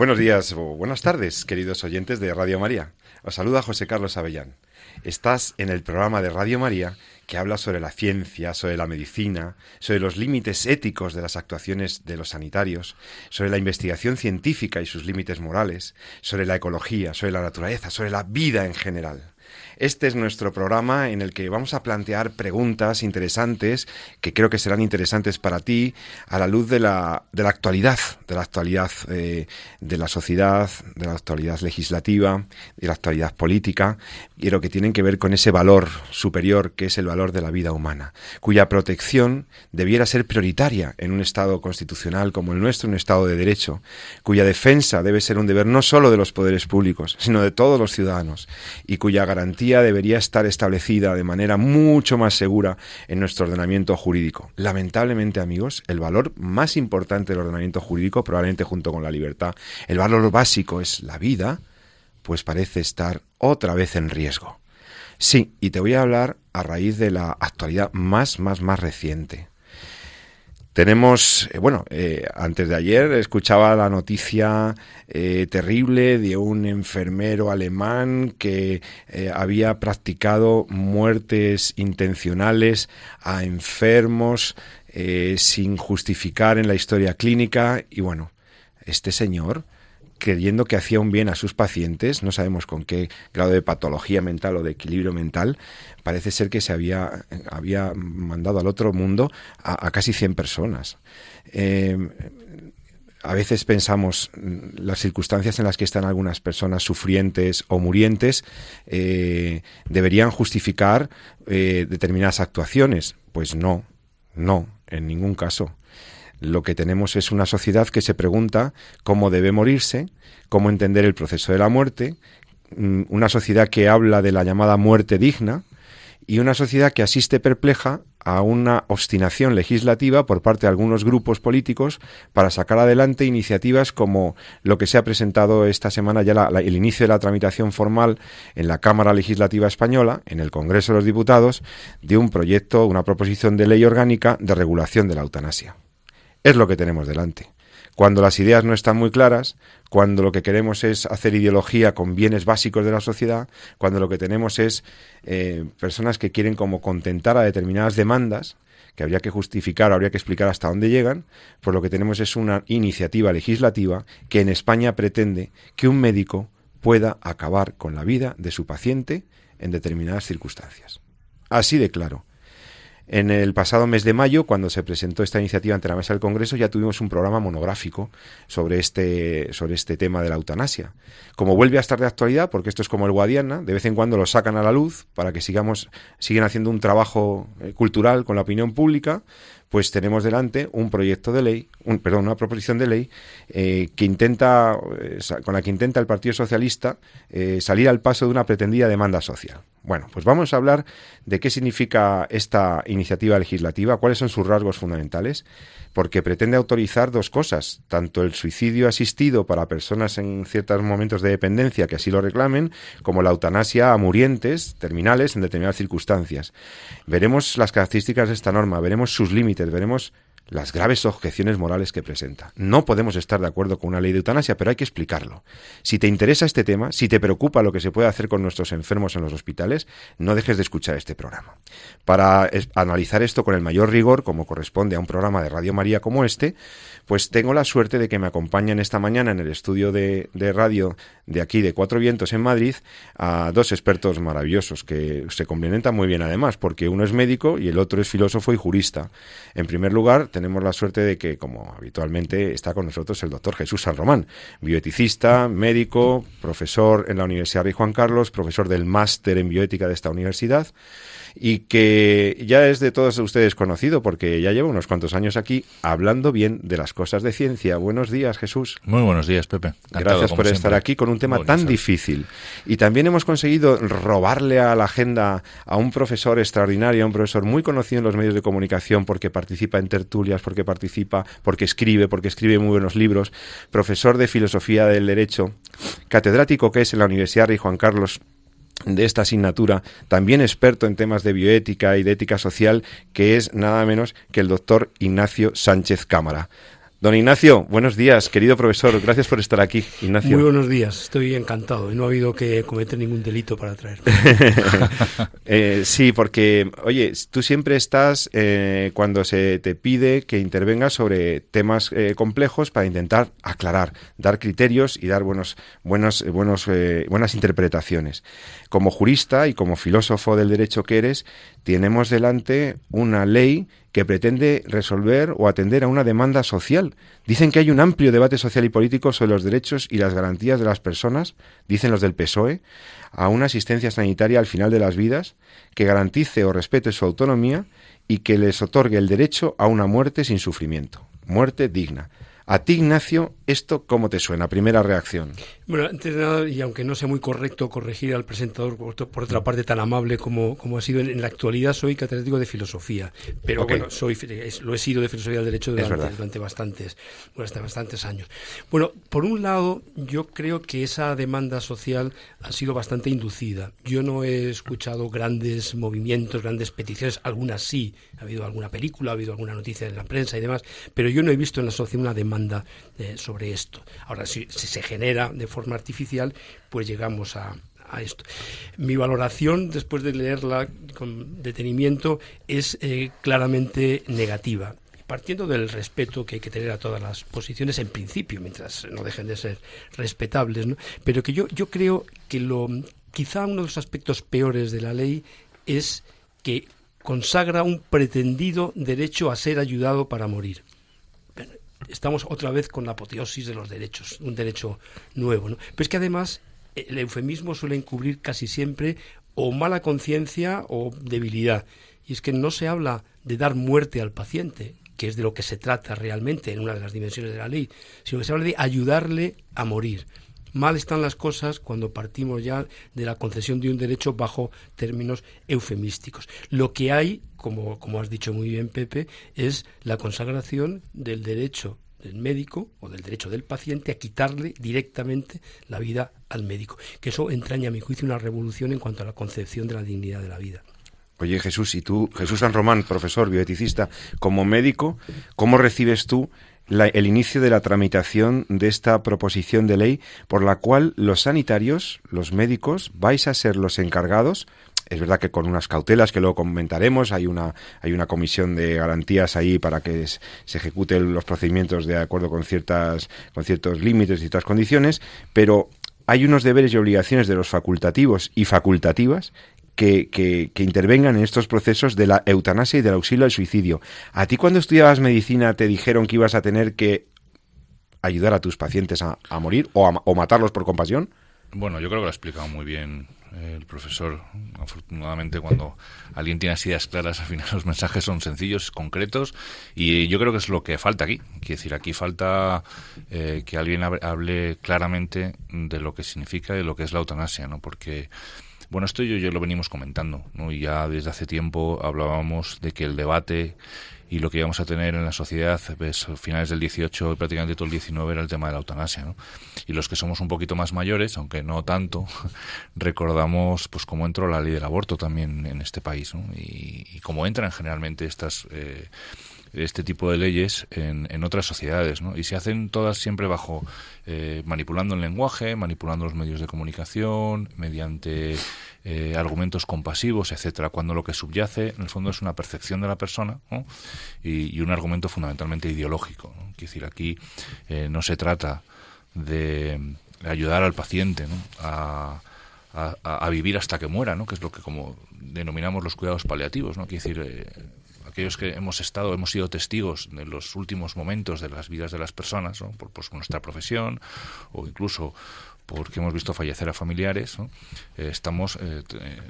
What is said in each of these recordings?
Buenos días o buenas tardes, queridos oyentes de Radio María. Os saluda José Carlos Avellán. Estás en el programa de Radio María que habla sobre la ciencia, sobre la medicina, sobre los límites éticos de las actuaciones de los sanitarios, sobre la investigación científica y sus límites morales, sobre la ecología, sobre la naturaleza, sobre la vida en general. Este es nuestro programa en el que vamos a plantear preguntas interesantes que creo que serán interesantes para ti a la luz de la, de la actualidad, de la actualidad eh, de la sociedad, de la actualidad legislativa, de la actualidad política, pero que tienen que ver con ese valor superior que es el valor de la vida humana, cuya protección debiera ser prioritaria en un Estado constitucional como el nuestro, un Estado de Derecho, cuya defensa debe ser un deber no solo de los poderes públicos, sino de todos los ciudadanos, y cuya garantía debería estar establecida de manera mucho más segura en nuestro ordenamiento jurídico. Lamentablemente, amigos, el valor más importante del ordenamiento jurídico, probablemente junto con la libertad, el valor básico es la vida, pues parece estar otra vez en riesgo. Sí, y te voy a hablar a raíz de la actualidad más, más, más reciente. Tenemos, eh, bueno, eh, antes de ayer escuchaba la noticia eh, terrible de un enfermero alemán que había practicado muertes intencionales a enfermos sin justificar en la historia clínica. Y bueno, este señor creyendo que hacía un bien a sus pacientes, no sabemos con qué grado de patología mental o de equilibrio mental, parece ser que se había, había mandado al otro mundo a, casi 100 personas. Eh, a veces pensamos las circunstancias en las que están algunas personas sufrientes o murientes eh, deberían justificar eh, determinadas actuaciones. Pues no, no, en ningún caso. Lo que tenemos es una sociedad que se pregunta cómo debe morirse, cómo entender el proceso de la muerte, mm, una sociedad que habla de la llamada muerte digna y una sociedad que asiste perpleja a una obstinación legislativa por parte de algunos grupos políticos para sacar adelante iniciativas como lo que se ha presentado esta semana ya el inicio de la tramitación formal en la Cámara Legislativa Española, en el Congreso de los Diputados, de un proyecto, una proposición de ley orgánica de regulación de la eutanasia. Es lo que tenemos delante. Cuando las ideas no están muy claras, cuando lo que queremos es hacer ideología con bienes básicos de la sociedad, cuando lo que tenemos es eh, personas que quieren como contentar a determinadas demandas, que habría que justificar, habría que explicar hasta dónde llegan, pues lo que tenemos es una iniciativa legislativa que en España pretende que un médico pueda acabar con la vida de su paciente en determinadas circunstancias. Así de claro. En el pasado mes de mayo, cuando se presentó esta iniciativa ante la mesa del Congreso, ya tuvimos un programa monográfico sobre este, sobre este tema de la eutanasia. Como vuelve a estar de actualidad, porque esto es como el Guadiana, de vez en cuando lo sacan a la luz para que sigamos, siguen haciendo un trabajo eh, cultural con la opinión pública, pues tenemos delante un proyecto de ley, un, perdón, una proposición de ley eh, que intenta, eh, con la que intenta el Partido Socialista salir al paso de una pretendida demanda social. Bueno, pues vamos a hablar de qué significa esta iniciativa legislativa, cuáles son sus rasgos fundamentales porque pretende autorizar dos cosas, tanto el suicidio asistido para personas en ciertos momentos de dependencia que así lo reclamen, como la eutanasia a murientes terminales en determinadas circunstancias. Veremos las características de esta norma, veremos sus límites, veremos las graves objeciones morales que presenta. No podemos estar de acuerdo con una ley de eutanasia, pero hay que explicarlo. Si te interesa este tema, si te preocupa lo que se puede hacer con nuestros enfermos en los hospitales, no dejes de escuchar este programa. Para analizar esto con el mayor rigor, como corresponde a un programa de Radio María como este, pues tengo la suerte de que me acompañen esta mañana en el estudio de, de radio de aquí, de Cuatro Vientos en Madrid, a dos expertos maravillosos que se complementan muy bien además, porque uno es médico y el otro es filósofo y jurista. En primer lugar, tenemos la suerte de que, como habitualmente, está con nosotros el doctor Jesús San Román, bioeticista, médico, profesor en la Universidad Rey Juan Carlos, profesor del máster en bioética de esta universidad y que ya es de todos ustedes conocido porque ya lleva unos cuantos años aquí hablando bien de las cosas de ciencia. Buenos días, Jesús. Muy buenos días, Pepe. Gracias por estar aquí con un tema tan difícil. Y también hemos conseguido robarle a la agenda a un profesor extraordinario, a un profesor muy conocido en los medios de comunicación porque participa en tertulias, porque participa, porque escribe, porque escribe muy buenos libros, profesor de filosofía del derecho, catedrático que es en la Universidad Rey Juan Carlos de esta asignatura, también experto en temas de bioética y de ética social, que es nada menos que el doctor Ignacio Sánchez Cámara. Don Ignacio, buenos días, querido profesor. Gracias por estar aquí, Ignacio. Muy buenos días, estoy encantado no ha habido que cometer ningún delito para traerme. eh, sí, porque, oye, tú siempre estás eh, cuando se te pide que intervengas sobre temas eh, complejos para intentar aclarar, dar criterios y dar buenos, buenos, buenos, eh, buenas interpretaciones. Como jurista y como filósofo del derecho que eres, tenemos delante una ley que pretende resolver o atender a una demanda social. Dicen que hay un amplio debate social y político sobre los derechos y las garantías de las personas, dicen los del PSOE, a una asistencia sanitaria al final de las vidas que garantice o respete su autonomía y que les otorgue el derecho a una muerte sin sufrimiento, muerte digna. A ti, Ignacio, ¿esto cómo te suena? Primera reacción. Bueno, antes de nada, y aunque no sea muy correcto corregir al presentador, por, por otra parte tan amable como, como ha sido en, la actualidad, soy catedrático de filosofía. Pero okay. bueno, soy, es, lo he sido de filosofía del derecho durante, durante, bastantes, durante bastantes años. Bueno, por un lado, yo creo que esa demanda social ha sido bastante inducida. Yo no he escuchado grandes movimientos, grandes peticiones, algunas sí. Ha habido alguna película, ha habido alguna noticia en la prensa y demás, pero yo no he visto en la sociedad una demanda eh, sobre esto. Ahora, si, si se genera de forma artificial, pues llegamos a, esto. Mi valoración, después de leerla con detenimiento, es eh, claramente negativa. Partiendo del respeto que hay que tener a todas las posiciones en principio, mientras no dejen de ser respetables, ¿no? pero que yo, yo creo que lo, quizá uno de los aspectos peores de la ley es que consagra un pretendido derecho a ser ayudado para morir estamos otra vez con la apoteosis de los derechos, un derecho nuevo. ¿no? Pero es que además el eufemismo suele encubrir casi siempre o mala conciencia o debilidad. Y es que no se habla de dar muerte al paciente, que es de lo que se trata realmente en una de las dimensiones de la ley, sino que se habla de ayudarle a morir. Mal están las cosas cuando partimos ya de la concesión de un derecho bajo términos eufemísticos. Lo que hay, como, como has dicho muy bien, Pepe, es la consagración del derecho del médico o del derecho del paciente a quitarle directamente la vida al médico. Que eso entraña, a mi juicio, una revolución en cuanto a la concepción de la dignidad de la vida. Oye Jesús, y tú, Jesús San Román, profesor, bioeticista, como médico, ¿cómo recibes tú la, el inicio de la tramitación de esta proposición de ley por la cual los sanitarios, los médicos, vais a ser los encargados. Es verdad que con unas cautelas que luego comentaremos, hay una, hay una comisión de garantías ahí para que se ejecuten los procedimientos de acuerdo con ciertas, con ciertos límites y ciertas condiciones, pero hay unos deberes y obligaciones de los facultativos y facultativas que, intervengan en estos procesos de la eutanasia y del auxilio al suicidio. ¿A ti cuando estudiabas medicina te dijeron que ibas a tener que ayudar a tus pacientes a, morir o, a, matarlos por compasión? Bueno, yo creo que lo ha explicado muy bien el profesor. Afortunadamente, cuando alguien tiene las ideas claras, al final los mensajes son sencillos, concretos, y yo creo que es lo que falta aquí. Quiero decir, aquí falta eh, que alguien hable claramente de lo que significa y lo que es la eutanasia, ¿no? Porque bueno, esto yo, yo lo venimos comentando, ¿no? Y ya desde hace tiempo hablábamos de que el debate y lo que íbamos a tener en la sociedad, pues, finales del 18 y prácticamente todo el 19 era el tema de la eutanasia, ¿no? Y los que somos un poquito más mayores, aunque no tanto, recordamos pues cómo entró la ley del aborto también en este país, ¿no? Y, y cómo entran generalmente estas... Eh, este tipo de leyes en, en otras sociedades, ¿no? Y se hacen todas siempre bajo eh, manipulando el lenguaje, manipulando los medios de comunicación, mediante eh, argumentos compasivos, etcétera, cuando lo que subyace en el fondo es una percepción de la persona y, y, un argumento fundamentalmente ideológico. ¿no? Quiero decir, aquí eh, no se trata de ayudar al paciente ¿no? a, a, vivir hasta que muera, ¿no? que es lo que como denominamos los cuidados paliativos. ¿no? Quiero decir, aquellos que hemos estado, hemos sido testigos de los últimos momentos de las vidas de las personas, por, nuestra profesión o incluso porque hemos visto fallecer a familiares, eh, estamos eh,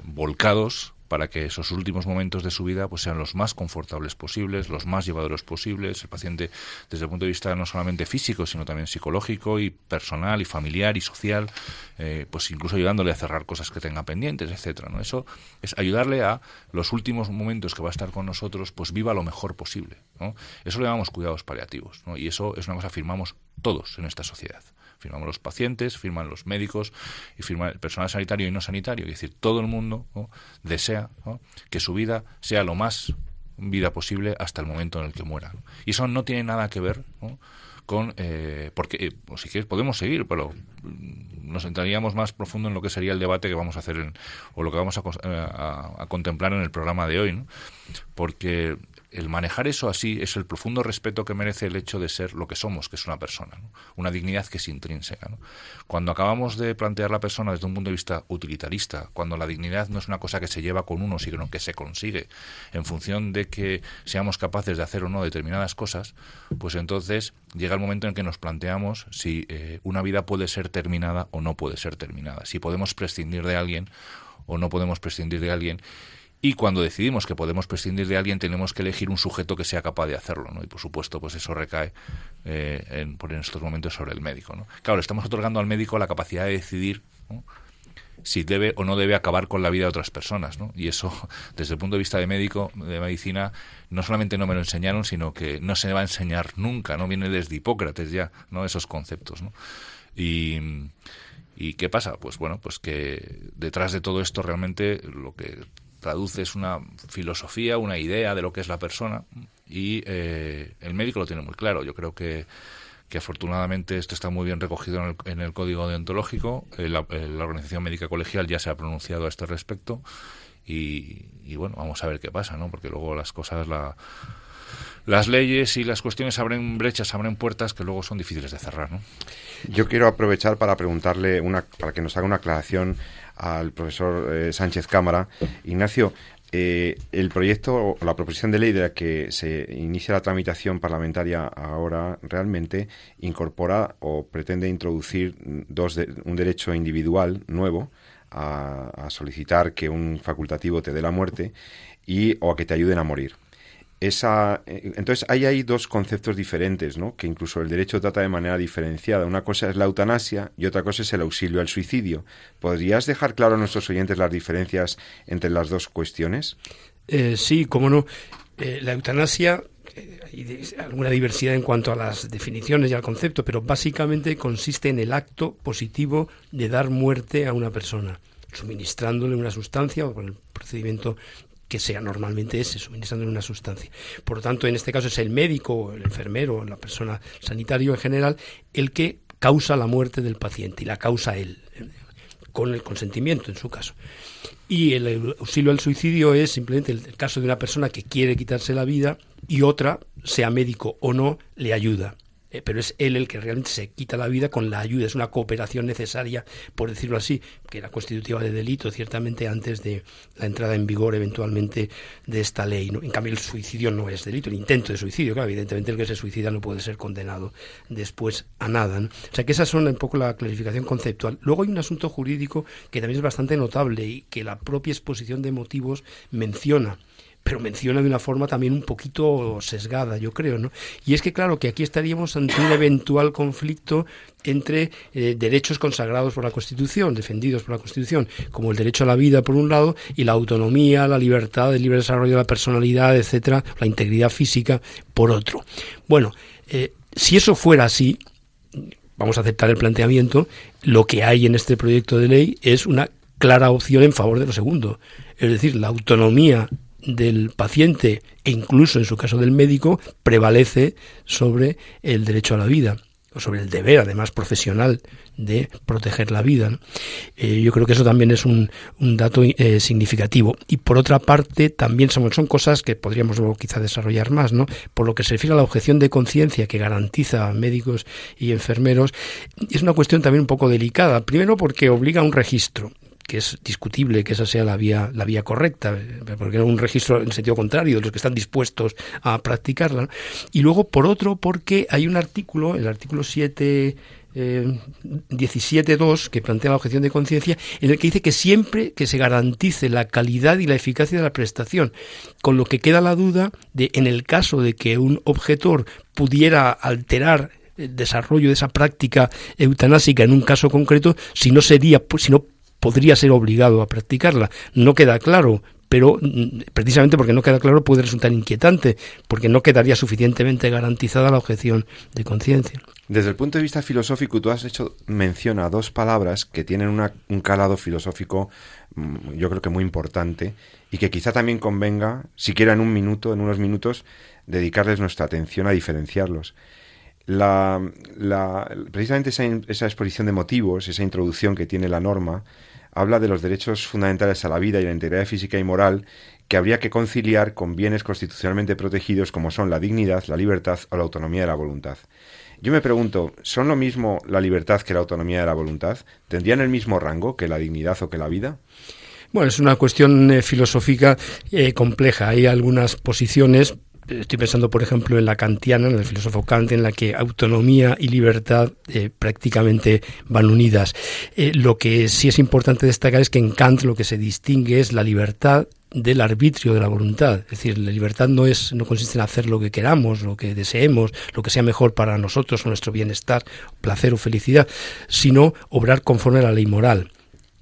volcados para que esos últimos momentos de su vida pues sean los más confortables posibles, los más llevaderos posibles, el paciente desde el punto de vista no solamente físico, sino también psicológico y personal y familiar y social, eh, pues incluso ayudándole a cerrar cosas que tenga pendientes, etcétera, ¿no? Eso es ayudarle a los últimos momentos que va a estar con nosotros, pues viva lo mejor posible, ¿no? Eso le llamamos cuidados paliativos, ¿no? Y eso es una cosa que afirmamos todos en esta sociedad firmamos los pacientes, firman los médicos y firma el personal sanitario y no sanitario. Es decir, todo el mundo desea que su vida sea lo más vida posible hasta el momento en el que muera. Y eso no tiene nada que ver con... Eh, porque, eh, si quieres, podemos seguir, pero mm, nos entraríamos más profundo en lo que sería el debate que vamos a hacer o lo que vamos a, a, a contemplar en el programa de hoy. ¿no? Porque el manejar eso así es el profundo respeto que merece el hecho de ser lo que somos, que es una persona, una dignidad que es intrínseca. Cuando acabamos de plantear la persona desde un punto de vista utilitarista, cuando la dignidad no es una cosa que se lleva con uno, sino que se consigue en función de que seamos capaces de hacer o no determinadas cosas, pues entonces llega el momento en que nos planteamos si eh, una vida puede ser terminada o no puede ser terminada, si podemos prescindir de alguien o no podemos prescindir de alguien y cuando decidimos que podemos prescindir de alguien, tenemos que elegir un sujeto que sea capaz de hacerlo, ¿no? Y por supuesto, pues eso recae eh, en, por en estos momentos sobre el médico, ¿no? Claro, estamos otorgando al médico la capacidad de decidir si debe o no debe acabar con la vida de otras personas, ¿no? Y eso, desde el punto de vista de médico, de medicina, no solamente no me lo enseñaron, sino que no se va a enseñar nunca, ¿no? Viene desde Hipócrates ya, ¿no? Esos conceptos, ¿no? Y... ¿Y qué pasa? Pues bueno, pues que detrás de todo esto realmente lo que traduces una filosofía, una idea de lo que es la persona y eh, el médico lo tiene muy claro. Yo creo que, que afortunadamente esto está muy bien recogido en el, código deontológico. Eh, la, eh, la, Organización Médica Colegial ya se ha pronunciado a este respecto y, y, bueno, vamos a ver qué pasa, ¿no? Porque luego las cosas, la, las leyes y las cuestiones abren brechas, abren puertas que luego son difíciles de cerrar, ¿no? Yo quiero aprovechar para preguntarle una, para que nos haga una aclaración al profesor eh, Sánchez Cámara. Ignacio, eh, el proyecto o la proposición de ley de la que se inicia la tramitación parlamentaria ahora realmente incorpora o pretende introducir dos un derecho individual nuevo a, a, solicitar que un facultativo te dé la muerte y o a que te ayuden a morir esa eh, entonces ahí hay dos conceptos diferentes no que incluso el derecho trata de manera diferenciada. Una cosa es la eutanasia y otra cosa es el auxilio al suicidio. Podrías dejar claro a nuestros oyentes las diferencias entre las dos cuestiones eh, sí cómo no. Eh, la eutanasia hay alguna diversidad en cuanto a las definiciones y al concepto pero básicamente consiste en el acto positivo de dar muerte a una persona suministrándole una sustancia o con el procedimiento que sea normalmente ese, suministrándole una sustancia. Por lo tanto, en este caso es el médico, el enfermero, la persona sanitario en general, el que causa la muerte del paciente y la causa él, con el consentimiento en su caso. Y el auxilio al suicidio es simplemente el, caso de una persona que quiere quitarse la vida y otra, sea médico o no, le ayuda. Eh, pero es él el que realmente se quita la vida con la ayuda, es una cooperación necesaria, por decirlo así, que era constitutiva de delito, ciertamente antes de la entrada en vigor eventualmente de esta ley. En cambio, el suicidio no es delito, el intento de suicidio, claro, evidentemente el que se suicida no puede ser condenado después a nada. O sea que esa es un poco la clarificación conceptual. Luego hay un asunto jurídico que también es bastante notable y que la propia exposición de motivos menciona pero menciona de una forma también un poquito sesgada, yo creo, ¿no? Y es que, claro, que aquí estaríamos ante un eventual conflicto entre eh, derechos consagrados por la Constitución, defendidos por la Constitución, como el derecho a la vida, por un lado, y la autonomía, la libertad, el libre desarrollo de la personalidad, etcétera, la integridad física, por otro. Bueno, eh, si eso fuera así, vamos a aceptar el planteamiento, lo que hay en este proyecto de ley es una clara opción en favor de lo segundo. Es decir, la autonomía del paciente e incluso en su caso del médico prevalece sobre el derecho a la vida o sobre el deber, además profesional, de proteger la vida. Eh, yo creo que eso también es un, dato eh, significativo. Y por otra parte, también son, son cosas que podríamos luego quizá desarrollar más, ¿no? Por lo que se refiere a la objeción de conciencia que garantiza a médicos y enfermeros, es una cuestión también un poco delicada. Primero porque obliga a un registro que es discutible que esa sea la vía, la vía correcta, porque era un registro en sentido contrario de los que están dispuestos a practicarla. Y luego, por otro, porque hay un artículo, el artículo 7 eh, 17.2 que plantea la objeción de conciencia, en el que dice que siempre que se garantice la calidad y la eficacia de la prestación, con lo que queda la duda de en el caso de que un objetor pudiera alterar el desarrollo de esa práctica eutanásica en un caso concreto, si no sería, si no podría ser obligado a practicarla. No queda claro, pero mm, precisamente porque no queda claro puede resultar inquietante, porque no quedaría suficientemente garantizada la objeción de conciencia. Desde el punto de vista filosófico, tú has hecho mención a dos palabras que tienen un calado filosófico, mm, yo creo que muy importante, y que quizá también convenga, siquiera en un minuto, en unos minutos, dedicarles nuestra atención a diferenciarlos. La, precisamente esa, esa exposición de motivos, esa introducción que tiene la norma, habla de los derechos fundamentales a la vida y la integridad física y moral que habría que conciliar con bienes constitucionalmente protegidos como son la dignidad, la libertad o la autonomía de la voluntad. Yo me pregunto, ¿son lo mismo la libertad que la autonomía de la voluntad? ¿Tendrían el mismo rango que la dignidad o que la vida? Bueno, es una cuestión eh, filosófica eh, compleja. Hay algunas posiciones estoy pensando, por ejemplo, en la kantiana, en el filósofo Kant, en la que autonomía y libertad eh, prácticamente van unidas. Eh, lo que sí es importante destacar es que en Kant lo que se distingue es la libertad del arbitrio de la voluntad. Es decir, la libertad no es, no consiste en hacer lo que queramos, lo que deseemos, lo que sea mejor para nosotros, nuestro bienestar, placer o felicidad, sino obrar conforme a la ley moral.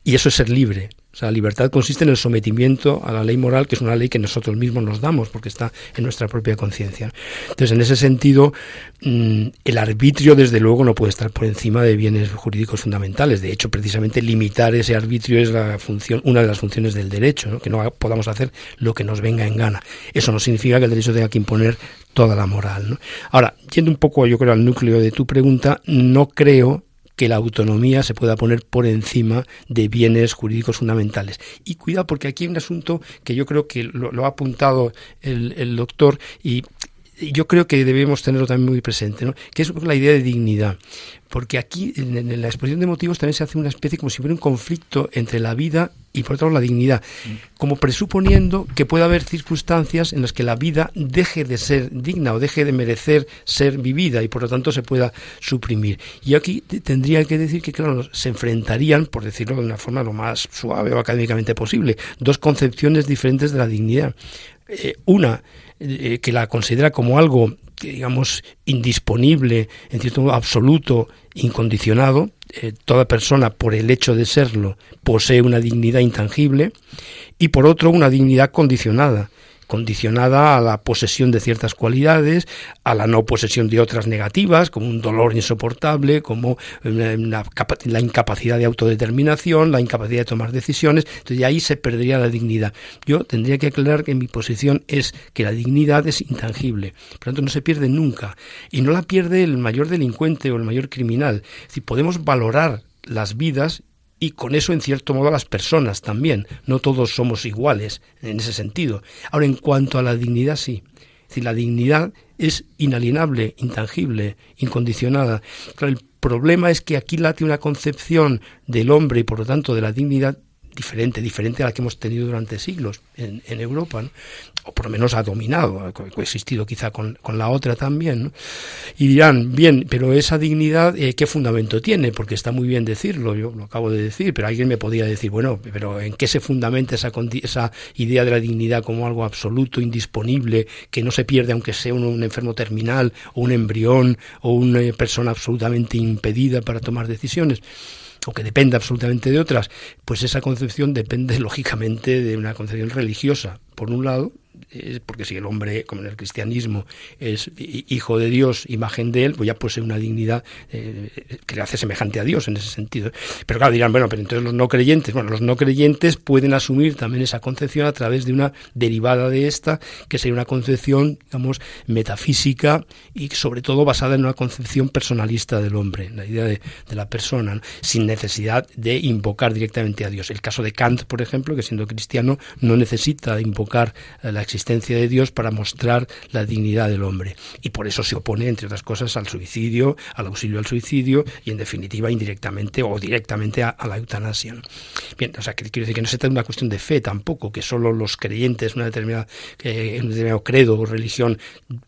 Y eso es ser libre. O sea, la libertad consiste en el sometimiento a la ley moral, que es una ley que nosotros mismos nos damos, porque está en nuestra propia conciencia. Entonces, en ese sentido, mm, el arbitrio, desde luego, no puede estar por encima de bienes jurídicos fundamentales. De hecho, precisamente limitar ese arbitrio es la función, una de las funciones del derecho, que no podamos hacer lo que nos venga en gana. Eso no significa que el derecho tenga que imponer toda la moral. Ahora, yendo un poco, yo creo, al núcleo de tu pregunta, no creo que la autonomía se pueda poner por encima de bienes jurídicos fundamentales. Y cuidado, porque aquí hay un asunto que yo creo que lo, ha apuntado el, el doctor y yo creo que debemos tenerlo también muy presente, ¿no? que es la idea de dignidad. Porque aquí, en, la exposición de motivos, también se hace una especie como si hubiera un conflicto entre la vida y, por otro lado, la dignidad, como presuponiendo que puede haber circunstancias en las que la vida deje de ser digna o deje de merecer ser vivida y, por lo tanto, se pueda suprimir. Y aquí tendría que decir que, claro, se enfrentarían, por decirlo de una forma lo más suave o académicamente posible, dos concepciones diferentes de la dignidad. Eh, una eh, que la considera como algo, digamos, indisponible, en cierto modo absoluto, incondicionado, eh, toda persona por el hecho de serlo posee una dignidad intangible, y por otro una dignidad condicionada, condicionada a la posesión de ciertas cualidades, a la no posesión de otras negativas, como un dolor insoportable, como la, incapacidad de autodeterminación, la incapacidad de tomar decisiones, entonces ahí se perdería la dignidad. Yo tendría que aclarar que mi posición es que la dignidad es intangible, por lo tanto no se pierde nunca, y no la pierde el mayor delincuente o el mayor criminal. Es decir, podemos valorar las vidas y con eso en cierto modo las personas también. No todos somos iguales en ese sentido. Ahora, en cuanto a la dignidad, sí. Es decir, la dignidad es inalienable, intangible, incondicionada. el problema es que aquí late una concepción del hombre y por lo tanto de la dignidad diferente, diferente a la que hemos tenido durante siglos en, Europa, o por lo menos ha dominado, ha coexistido quizá con, la otra también. Y dirán, bien, pero esa dignidad, eh, ¿qué fundamento tiene? Porque está muy bien decirlo, yo lo acabo de decir, pero alguien me podría decir, bueno, pero ¿en qué se fundamenta esa, esa idea de la dignidad como algo absoluto, indisponible, que no se pierde aunque sea un, enfermo terminal, o un embrión, o una persona absolutamente impedida para tomar decisiones? O que depende absolutamente de otras, pues esa concepción depende lógicamente de una concepción religiosa, por un lado, porque si el hombre, como en el cristianismo, es hijo de Dios, imagen de él, pues ya posee una dignidad eh, que le hace semejante a Dios en ese sentido. Pero claro, dirán, bueno, pero entonces los no creyentes, bueno, los no creyentes pueden asumir también esa concepción a través de una derivada de esta, que sería una concepción, digamos, metafísica y sobre todo basada en una concepción personalista del hombre, la idea de, la persona, sin necesidad de invocar directamente a Dios. El caso de Kant, por ejemplo, que siendo cristiano no necesita invocar la existencia de Dios para mostrar la dignidad del hombre. Y por eso se opone, entre otras cosas, al suicidio, al auxilio al suicidio y, en definitiva, indirectamente o directamente a, la eutanasia. Bien, o sea, que quiero decir que no se trata de una cuestión de fe tampoco, que solo los creyentes una determinada, un determinado credo o religión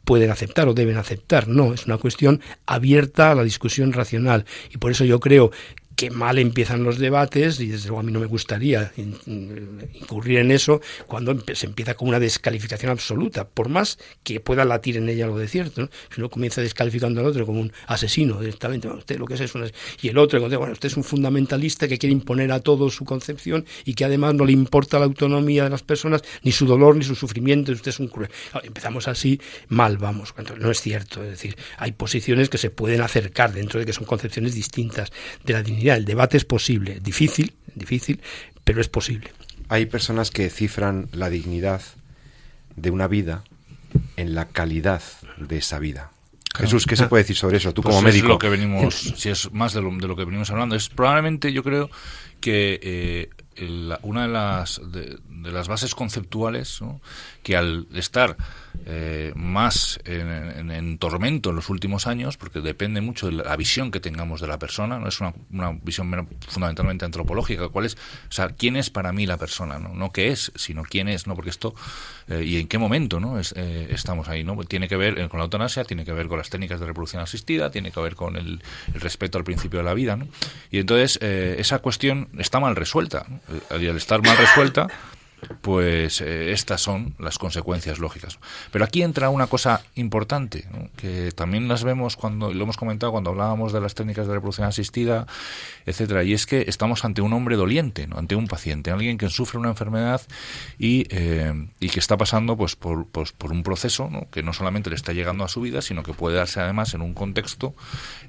pueden aceptar o deben aceptar. No, es una cuestión abierta a la discusión racional. Y por eso yo creo que mal empiezan los debates, y desde luego a mí no me gustaría incurrir en eso, cuando se empieza con una descalificación absoluta, por más que pueda latir en ella algo de cierto. Si uno comienza descalificando al otro como un asesino directamente, usted lo que es es un y el otro, bueno, usted es un fundamentalista que quiere imponer a todos su concepción y que además no le importa la autonomía de las personas, ni su dolor, ni su sufrimiento, usted es un cruel. Empezamos así, mal vamos, no es cierto, es decir, hay posiciones que se pueden acercar dentro de que son concepciones distintas de la dignidad el debate es posible, difícil, difícil, pero es posible. Hay personas que cifran la dignidad de una vida en la calidad de esa vida. Jesús, ¿qué se puede decir sobre eso? Tú pues como médico. lo que venimos, si es más de lo, que venimos hablando, es probablemente yo creo que eh, una de las, de, las bases conceptuales que al estar eh, más en, tormento en los últimos años, porque depende mucho de la visión que tengamos de la persona, no es una, una visión fundamentalmente antropológica, cuál es, o sea, quién es para mí la persona, no, no qué es, sino quién es, no, porque esto eh, y en qué momento, no, eh, estamos ahí, no, tiene que ver con la eutanasia, tiene que ver con las técnicas de reproducción asistida, tiene que ver con el, respeto al principio de la vida, ¿no? y entonces esa cuestión está mal resuelta, y al estar mal resuelta pues eh, estas son las consecuencias lógicas. Pero aquí entra una cosa importante, que también las vemos cuando, lo hemos comentado cuando hablábamos de las técnicas de reproducción asistida, etcétera, y es que estamos ante un hombre doliente, ¿no? ante un paciente, alguien que sufre una enfermedad y, eh, y que está pasando pues por, pues, por un proceso que no solamente le está llegando a su vida, sino que puede darse además en un contexto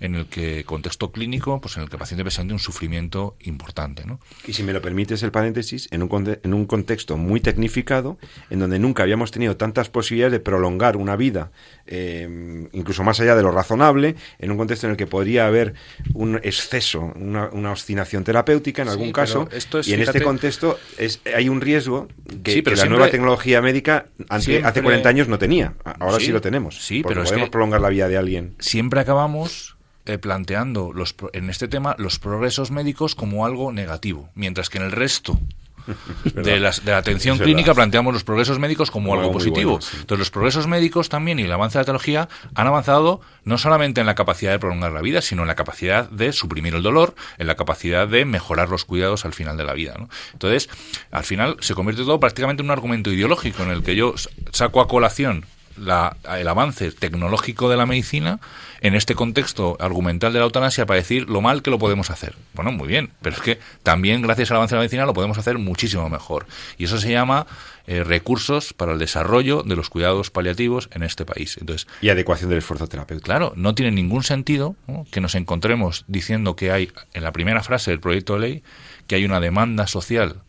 en el que, contexto clínico, pues en el que el paciente presente un sufrimiento importante. ¿no? Y si me lo permites el paréntesis, en un, en un contexto muy tecnificado, en donde nunca habíamos tenido tantas posibilidades de prolongar una vida, eh, incluso más allá de lo razonable, en un contexto en el que podría haber un exceso, una, oscilación terapéutica en algún caso, y en este contexto es, hay un riesgo que, la nueva tecnología médica hace 40 años no tenía. Ahora sí, lo tenemos. Sí, pero podemos prolongar la vida de alguien. Siempre acabamos eh, planteando los, en este tema los progresos médicos como algo negativo, mientras que en el resto de, la atención clínica planteamos los progresos médicos como algo positivo. Entonces, los progresos médicos también y el avance de la tecnología han avanzado no solamente en la capacidad de prolongar la vida, sino en la capacidad de suprimir el dolor, en la capacidad de mejorar los cuidados al final de la vida. Entonces, al final se convierte todo prácticamente en un argumento ideológico en el que yo saco a colación el avance tecnológico de la medicina en este contexto argumental de la eutanasia para decir lo mal que lo podemos hacer. Bueno, muy bien, pero es que también gracias al avance de la medicina lo podemos hacer muchísimo mejor. Y eso se llama eh, recursos para el desarrollo de los cuidados paliativos en este país. Entonces, y adecuación del esfuerzo terapéutico. Claro, no tiene ningún sentido que nos encontremos diciendo que hay, en la primera frase del proyecto de ley, que hay una demanda social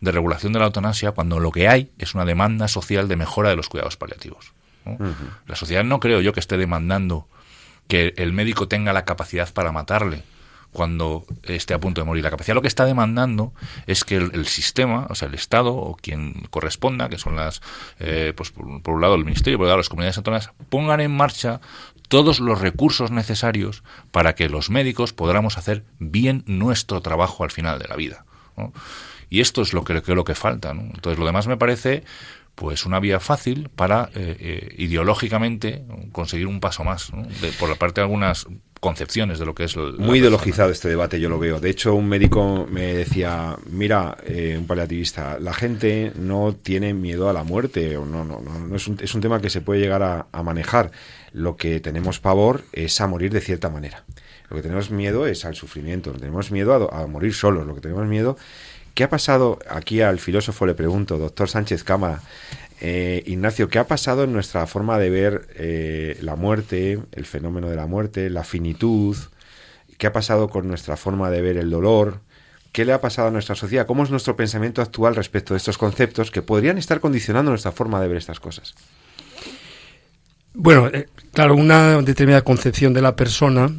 de regulación de la eutanasia cuando lo que hay es una demanda social de mejora de los cuidados paliativos. La sociedad no creo yo que esté demandando que el médico tenga la capacidad para matarle cuando esté a punto de morir. La capacidad lo que está demandando es que el, sistema, o sea, el Estado o quien corresponda, que son las, eh, pues por, un lado el Ministerio, por otro lado las comunidades autónomas, pongan en marcha todos los recursos necesarios para que los médicos podamos hacer bien nuestro trabajo al final de la vida. Y esto es lo que creo que falta. Entonces, lo demás me parece pues una vía fácil para eh, eh, ideológicamente conseguir un paso más por la parte de algunas concepciones de lo que es muy ideologizado este debate yo lo veo. De hecho un médico me decía mira eh, un paliativista la gente no tiene miedo a la muerte o no no no, es, un, es un tema que se puede llegar a, a manejar. Lo que tenemos pavor es a morir de cierta manera. Lo que tenemos miedo es al sufrimiento tenemos miedo a, a morir solos lo que tenemos miedo ¿Qué ha pasado? Aquí al filósofo le pregunto, doctor Sánchez Cámara. Eh, Ignacio, ¿qué ha pasado en nuestra forma de ver eh, la muerte, el fenómeno de la muerte, la finitud? ¿Qué ha pasado con nuestra forma de ver el dolor? ¿Qué le ha pasado a nuestra sociedad? ¿Cómo es nuestro pensamiento actual respecto de estos conceptos que podrían estar condicionando nuestra forma de ver estas cosas? Bueno, eh, claro, una determinada concepción de la persona,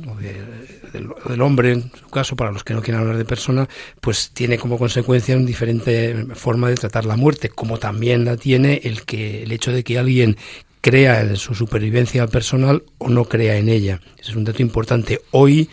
del, hombre, en su caso, para los que no quieran hablar de persona, pues tiene como consecuencia una diferente forma de tratar la muerte, como también la tiene el que el hecho de que alguien crea en su supervivencia personal o no crea en ella. Ese es un dato importante. Hoy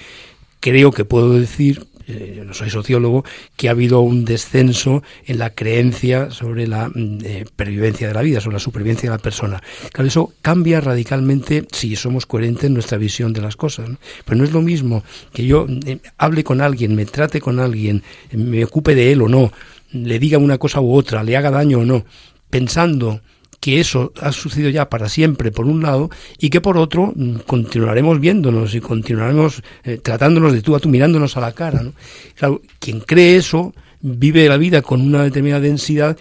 creo que puedo decir, eh, yo no soy sociólogo, que ha habido un descenso en la creencia sobre la mm, eh, pervivencia de la vida, sobre la supervivencia de la persona. Claro, eso cambia radicalmente si somos coherentes en nuestra visión de las cosas. Pero no es lo mismo que yo eh, hable con alguien, me trate con alguien, me ocupe de él o no, le diga una cosa u otra, le haga daño o no, pensando que eso ha sucedido ya para siempre, por un lado, y que por otro mm, continuaremos viéndonos y continuaremos eh, tratándonos de tú a tú, mirándonos a la cara. ¿no? Claro, quien cree eso vive la vida con una determinada densidad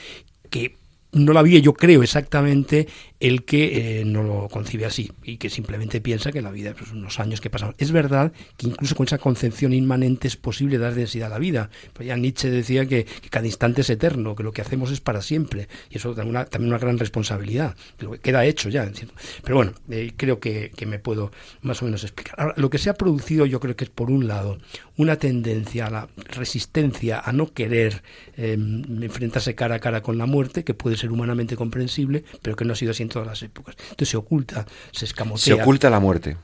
que no la vive, yo creo, exactamente el que eh, no lo concibe así y que simplemente piensa que la vida, pues unos años que pasamos. Es verdad que incluso con esa concepción inmanente es posible dar densidad a la vida. Pues ya Nietzsche decía que, cada instante es eterno, que lo que hacemos es para siempre. Y eso también una, también una gran responsabilidad. Pero queda hecho ya. Pero bueno, eh, creo que, me puedo más o menos explicar. Ahora, lo que se ha producido yo creo que es por un lado una tendencia a la resistencia, a no querer em, enfrentarse cara a cara con la muerte, que puede ser humanamente comprensible, pero que no ha sido así en todas las épocas. Entonces se oculta, se escamotea. Se oculta la muerte.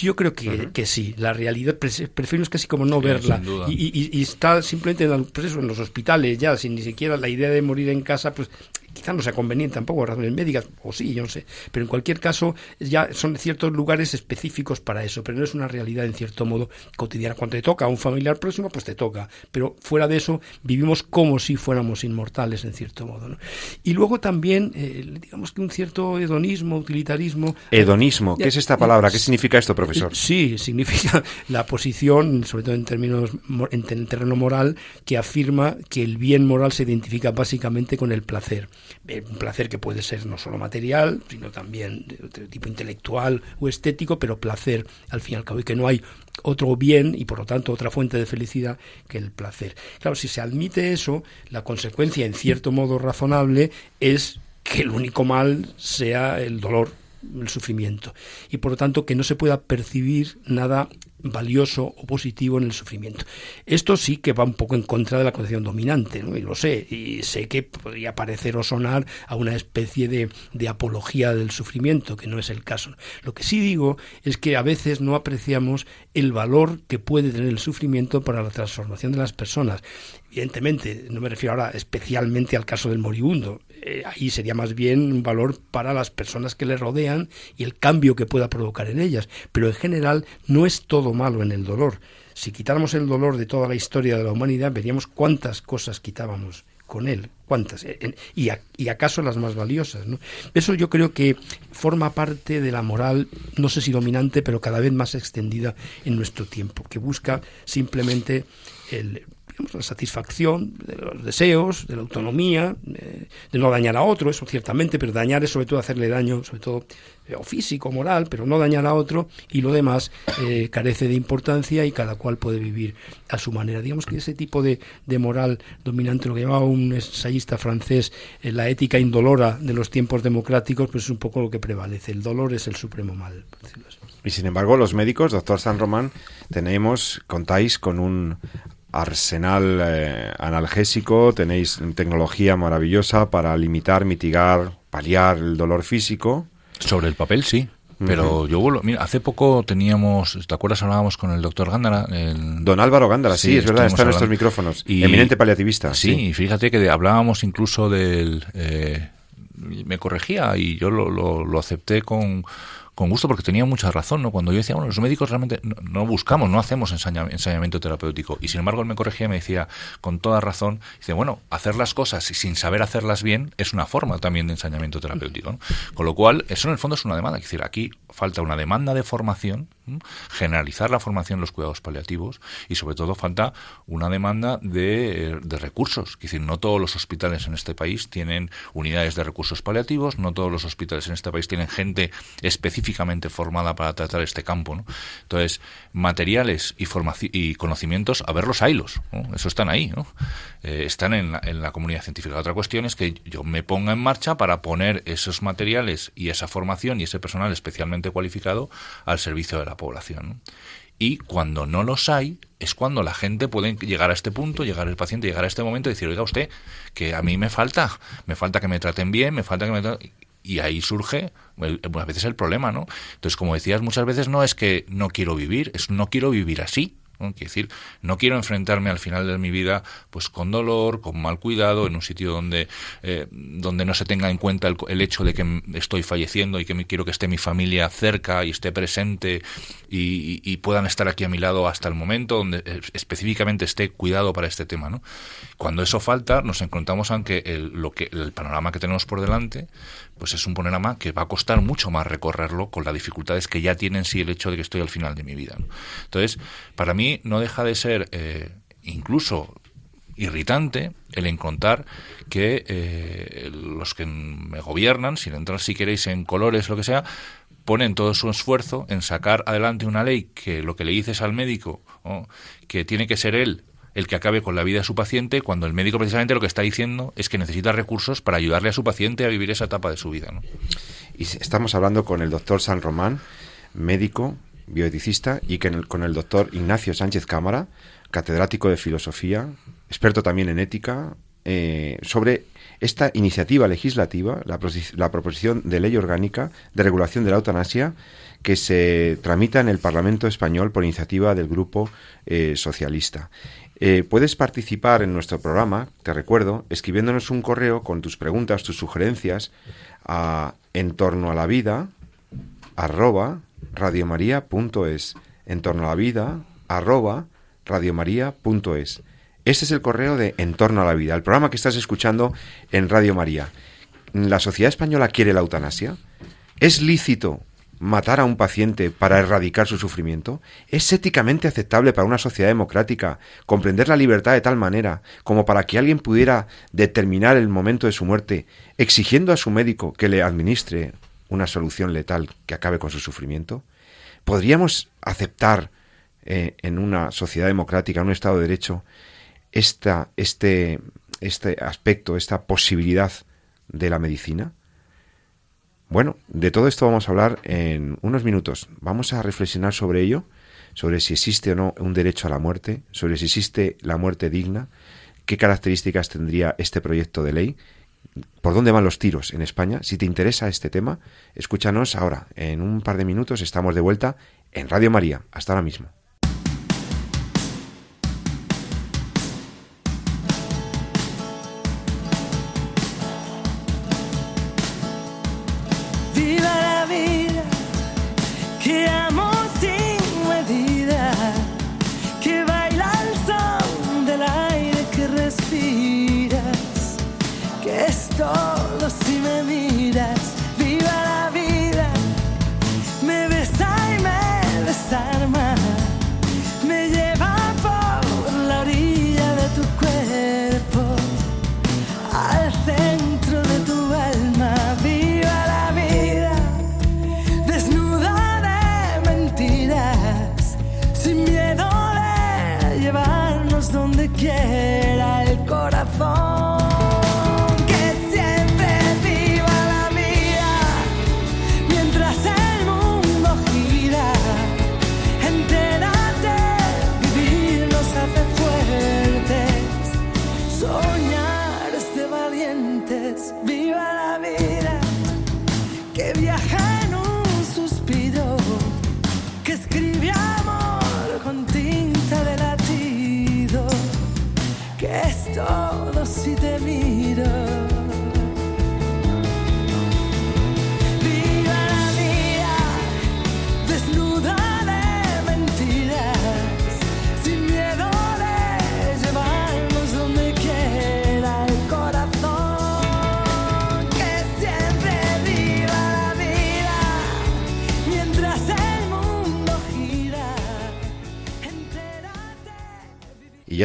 Yo creo que, que, sí. La realidad prefiero es casi como no verla. Y, y, está simplemente en, pues en los hospitales ya, sin ni siquiera la idea de morir en casa, pues quizá no sea conveniente tampoco razones médicas, o sí, yo no sé, pero en cualquier caso ya son ciertos lugares específicos para eso, pero no es una realidad en cierto modo cotidiana. Cuando te toca a un familiar próximo, pues te toca, pero fuera de eso vivimos como si fuéramos inmortales en cierto modo. ¿no? Y luego también, eh, digamos que un cierto hedonismo, utilitarismo. Hedonismo, ¿qué es esta palabra? ¿Qué significa esto, profesor? Sí, significa la posición, sobre todo en términos en el terreno moral, que afirma que el bien moral se identifica básicamente con el placer. Eh, un placer que puede ser no solo material, sino también de tipo intelectual o estético, pero placer al fin y al cabo, y que no hay otro bien y por lo tanto otra fuente de felicidad que el placer. Claro, si se admite eso, la consecuencia en cierto modo razonable es que el único mal sea el dolor, el sufrimiento, y por lo tanto que no se pueda percibir nada valioso o positivo en el sufrimiento. Esto sí que va un poco en contra de la concepción dominante, ¿no? y lo sé, y sé que podría parecer o sonar a una especie de, de apología del sufrimiento, que no es el caso. Lo que sí digo es que a veces no apreciamos el valor que puede tener el sufrimiento para la transformación de las personas. Evidentemente, no me refiero ahora especialmente al caso del moribundo, eh, ahí sería más bien un valor para las personas que le rodean y el cambio que pueda provocar en ellas. Pero en general no es todo malo en el dolor. Si quitáramos el dolor de toda la historia de la humanidad, veríamos cuántas cosas quitábamos con él, cuántas, eh, y, acaso las más valiosas. ¿no? Eso yo creo que forma parte de la moral, no sé si dominante, pero cada vez más extendida en nuestro tiempo, que busca simplemente el la satisfacción de los deseos, de la autonomía, de, no dañar a otro, eso ciertamente, pero dañar es sobre todo hacerle daño, sobre todo eh, o físico, moral, pero no dañar a otro, y lo demás eh, carece de importancia y cada cual puede vivir a su manera. Digamos que ese tipo de, de moral dominante, lo que llamaba un ensayista francés, eh, la ética indolora de los tiempos democráticos, pues es un poco lo que prevalece. El dolor es el supremo mal, Y sin embargo, los médicos, doctor San Román, tenemos, contáis con un arsenal eh, analgésico, tenéis tecnología maravillosa para limitar, mitigar, paliar el dolor físico. Sobre el papel, sí. Pero yo vuelvo, mira, hace poco teníamos, ¿te acuerdas? Hablábamos con el doctor Gándara. Don Álvaro Gándara, sí, es verdad, está en nuestros micrófonos. Y, Eminente paliativista. Sí, y fíjate que hablábamos incluso del... Eh, me corregía y yo lo, lo acepté con con gusto porque tenía mucha razón, ¿no? Cuando yo decía, bueno, los médicos realmente no, buscamos, no hacemos ensañamiento terapéutico. Y sin embargo él me corregía y me decía, con toda razón, dice, bueno, hacer las cosas sin saber hacerlas bien es una forma también de ensañamiento terapéutico. Con lo cual, eso en el fondo es una demanda. Es decir, aquí falta una demanda de formación, generalizar la formación en los cuidados paliativos y sobre todo falta una demanda de, de, recursos. Es decir, no todos los hospitales en este país tienen unidades de recursos paliativos, no todos los hospitales en este país tienen gente específicamente formada para tratar este campo. ¿no? Entonces, materiales y, y conocimientos, a ver los hilos, eso están ahí, ¿no? Eh, están en la, en la comunidad científica. Otra cuestión es que yo me ponga en marcha para poner esos materiales y esa formación y ese personal especialmente cualificado al servicio de la población. y cuando no los hay es cuando la gente puede llegar a este punto, llegar el paciente, llegar a este momento y decir, oiga usted, que a mí me falta, me falta que me traten bien, me falta que me traten... Y ahí surge a veces el problema, ¿no? Entonces, como decías, muchas veces no es que no quiero vivir, es no quiero vivir así. ¿No? Quiero decir, no quiero enfrentarme al final de mi vida pues con dolor, con mal cuidado, en un sitio donde, eh, donde no se tenga en cuenta el, hecho de que estoy falleciendo y que me, quiero que esté mi familia cerca y esté presente y, puedan estar aquí a mi lado hasta el momento donde eh, específicamente esté cuidado para este tema. Cuando eso falta, nos encontramos aunque el, lo que, el panorama que tenemos por delante pues es un panorama que va a costar mucho más recorrerlo con las dificultades que ya tiene en sí el hecho de que estoy al final de mi vida. Entonces, para mí no deja de ser eh, incluso irritante el encontrar que eh, los que me gobiernan, sin entrar si queréis en colores, lo que sea, ponen todo su esfuerzo en sacar adelante una ley que lo que le dices al médico, que tiene que ser él el que acabe con la vida de su paciente cuando el médico precisamente lo que está diciendo es que necesita recursos para ayudarle a su paciente a vivir esa etapa de su vida. Y estamos hablando con el doctor San Román, médico, bioeticista, y con el doctor Ignacio Sánchez Cámara, catedrático de filosofía, experto también en ética, eh, sobre esta iniciativa legislativa, la, proposición de ley orgánica de regulación de la eutanasia, que se tramita en el Parlamento español por iniciativa del Grupo eh, Socialista. Eh, puedes participar en nuestro programa, te recuerdo, escribiéndonos un correo con tus preguntas, tus sugerencias a en torno a la vida arroba radiomaria.es en torno a la vida arroba radiomaria.es este es el correo de En torno a la vida, el programa que estás escuchando en Radio María. ¿La sociedad española quiere la eutanasia? ¿Es lícito matar a un paciente para erradicar su sufrimiento? ¿Es éticamente aceptable para una sociedad democrática comprender la libertad de tal manera como para que alguien pudiera determinar el momento de su muerte exigiendo a su médico que le administre una solución letal que acabe con su sufrimiento? ¿Podríamos aceptar eh, en una sociedad democrática, en un Estado de Derecho, esta, este, este aspecto, esta posibilidad de la medicina? Bueno, de todo esto vamos a hablar en unos minutos. Vamos a reflexionar sobre ello, sobre si existe o no un derecho a la muerte, sobre si existe la muerte digna, qué características tendría este proyecto de ley, por dónde van los tiros en España. Si te interesa este tema, escúchanos ahora. En un par de minutos estamos de vuelta en Radio María. Hasta ahora mismo.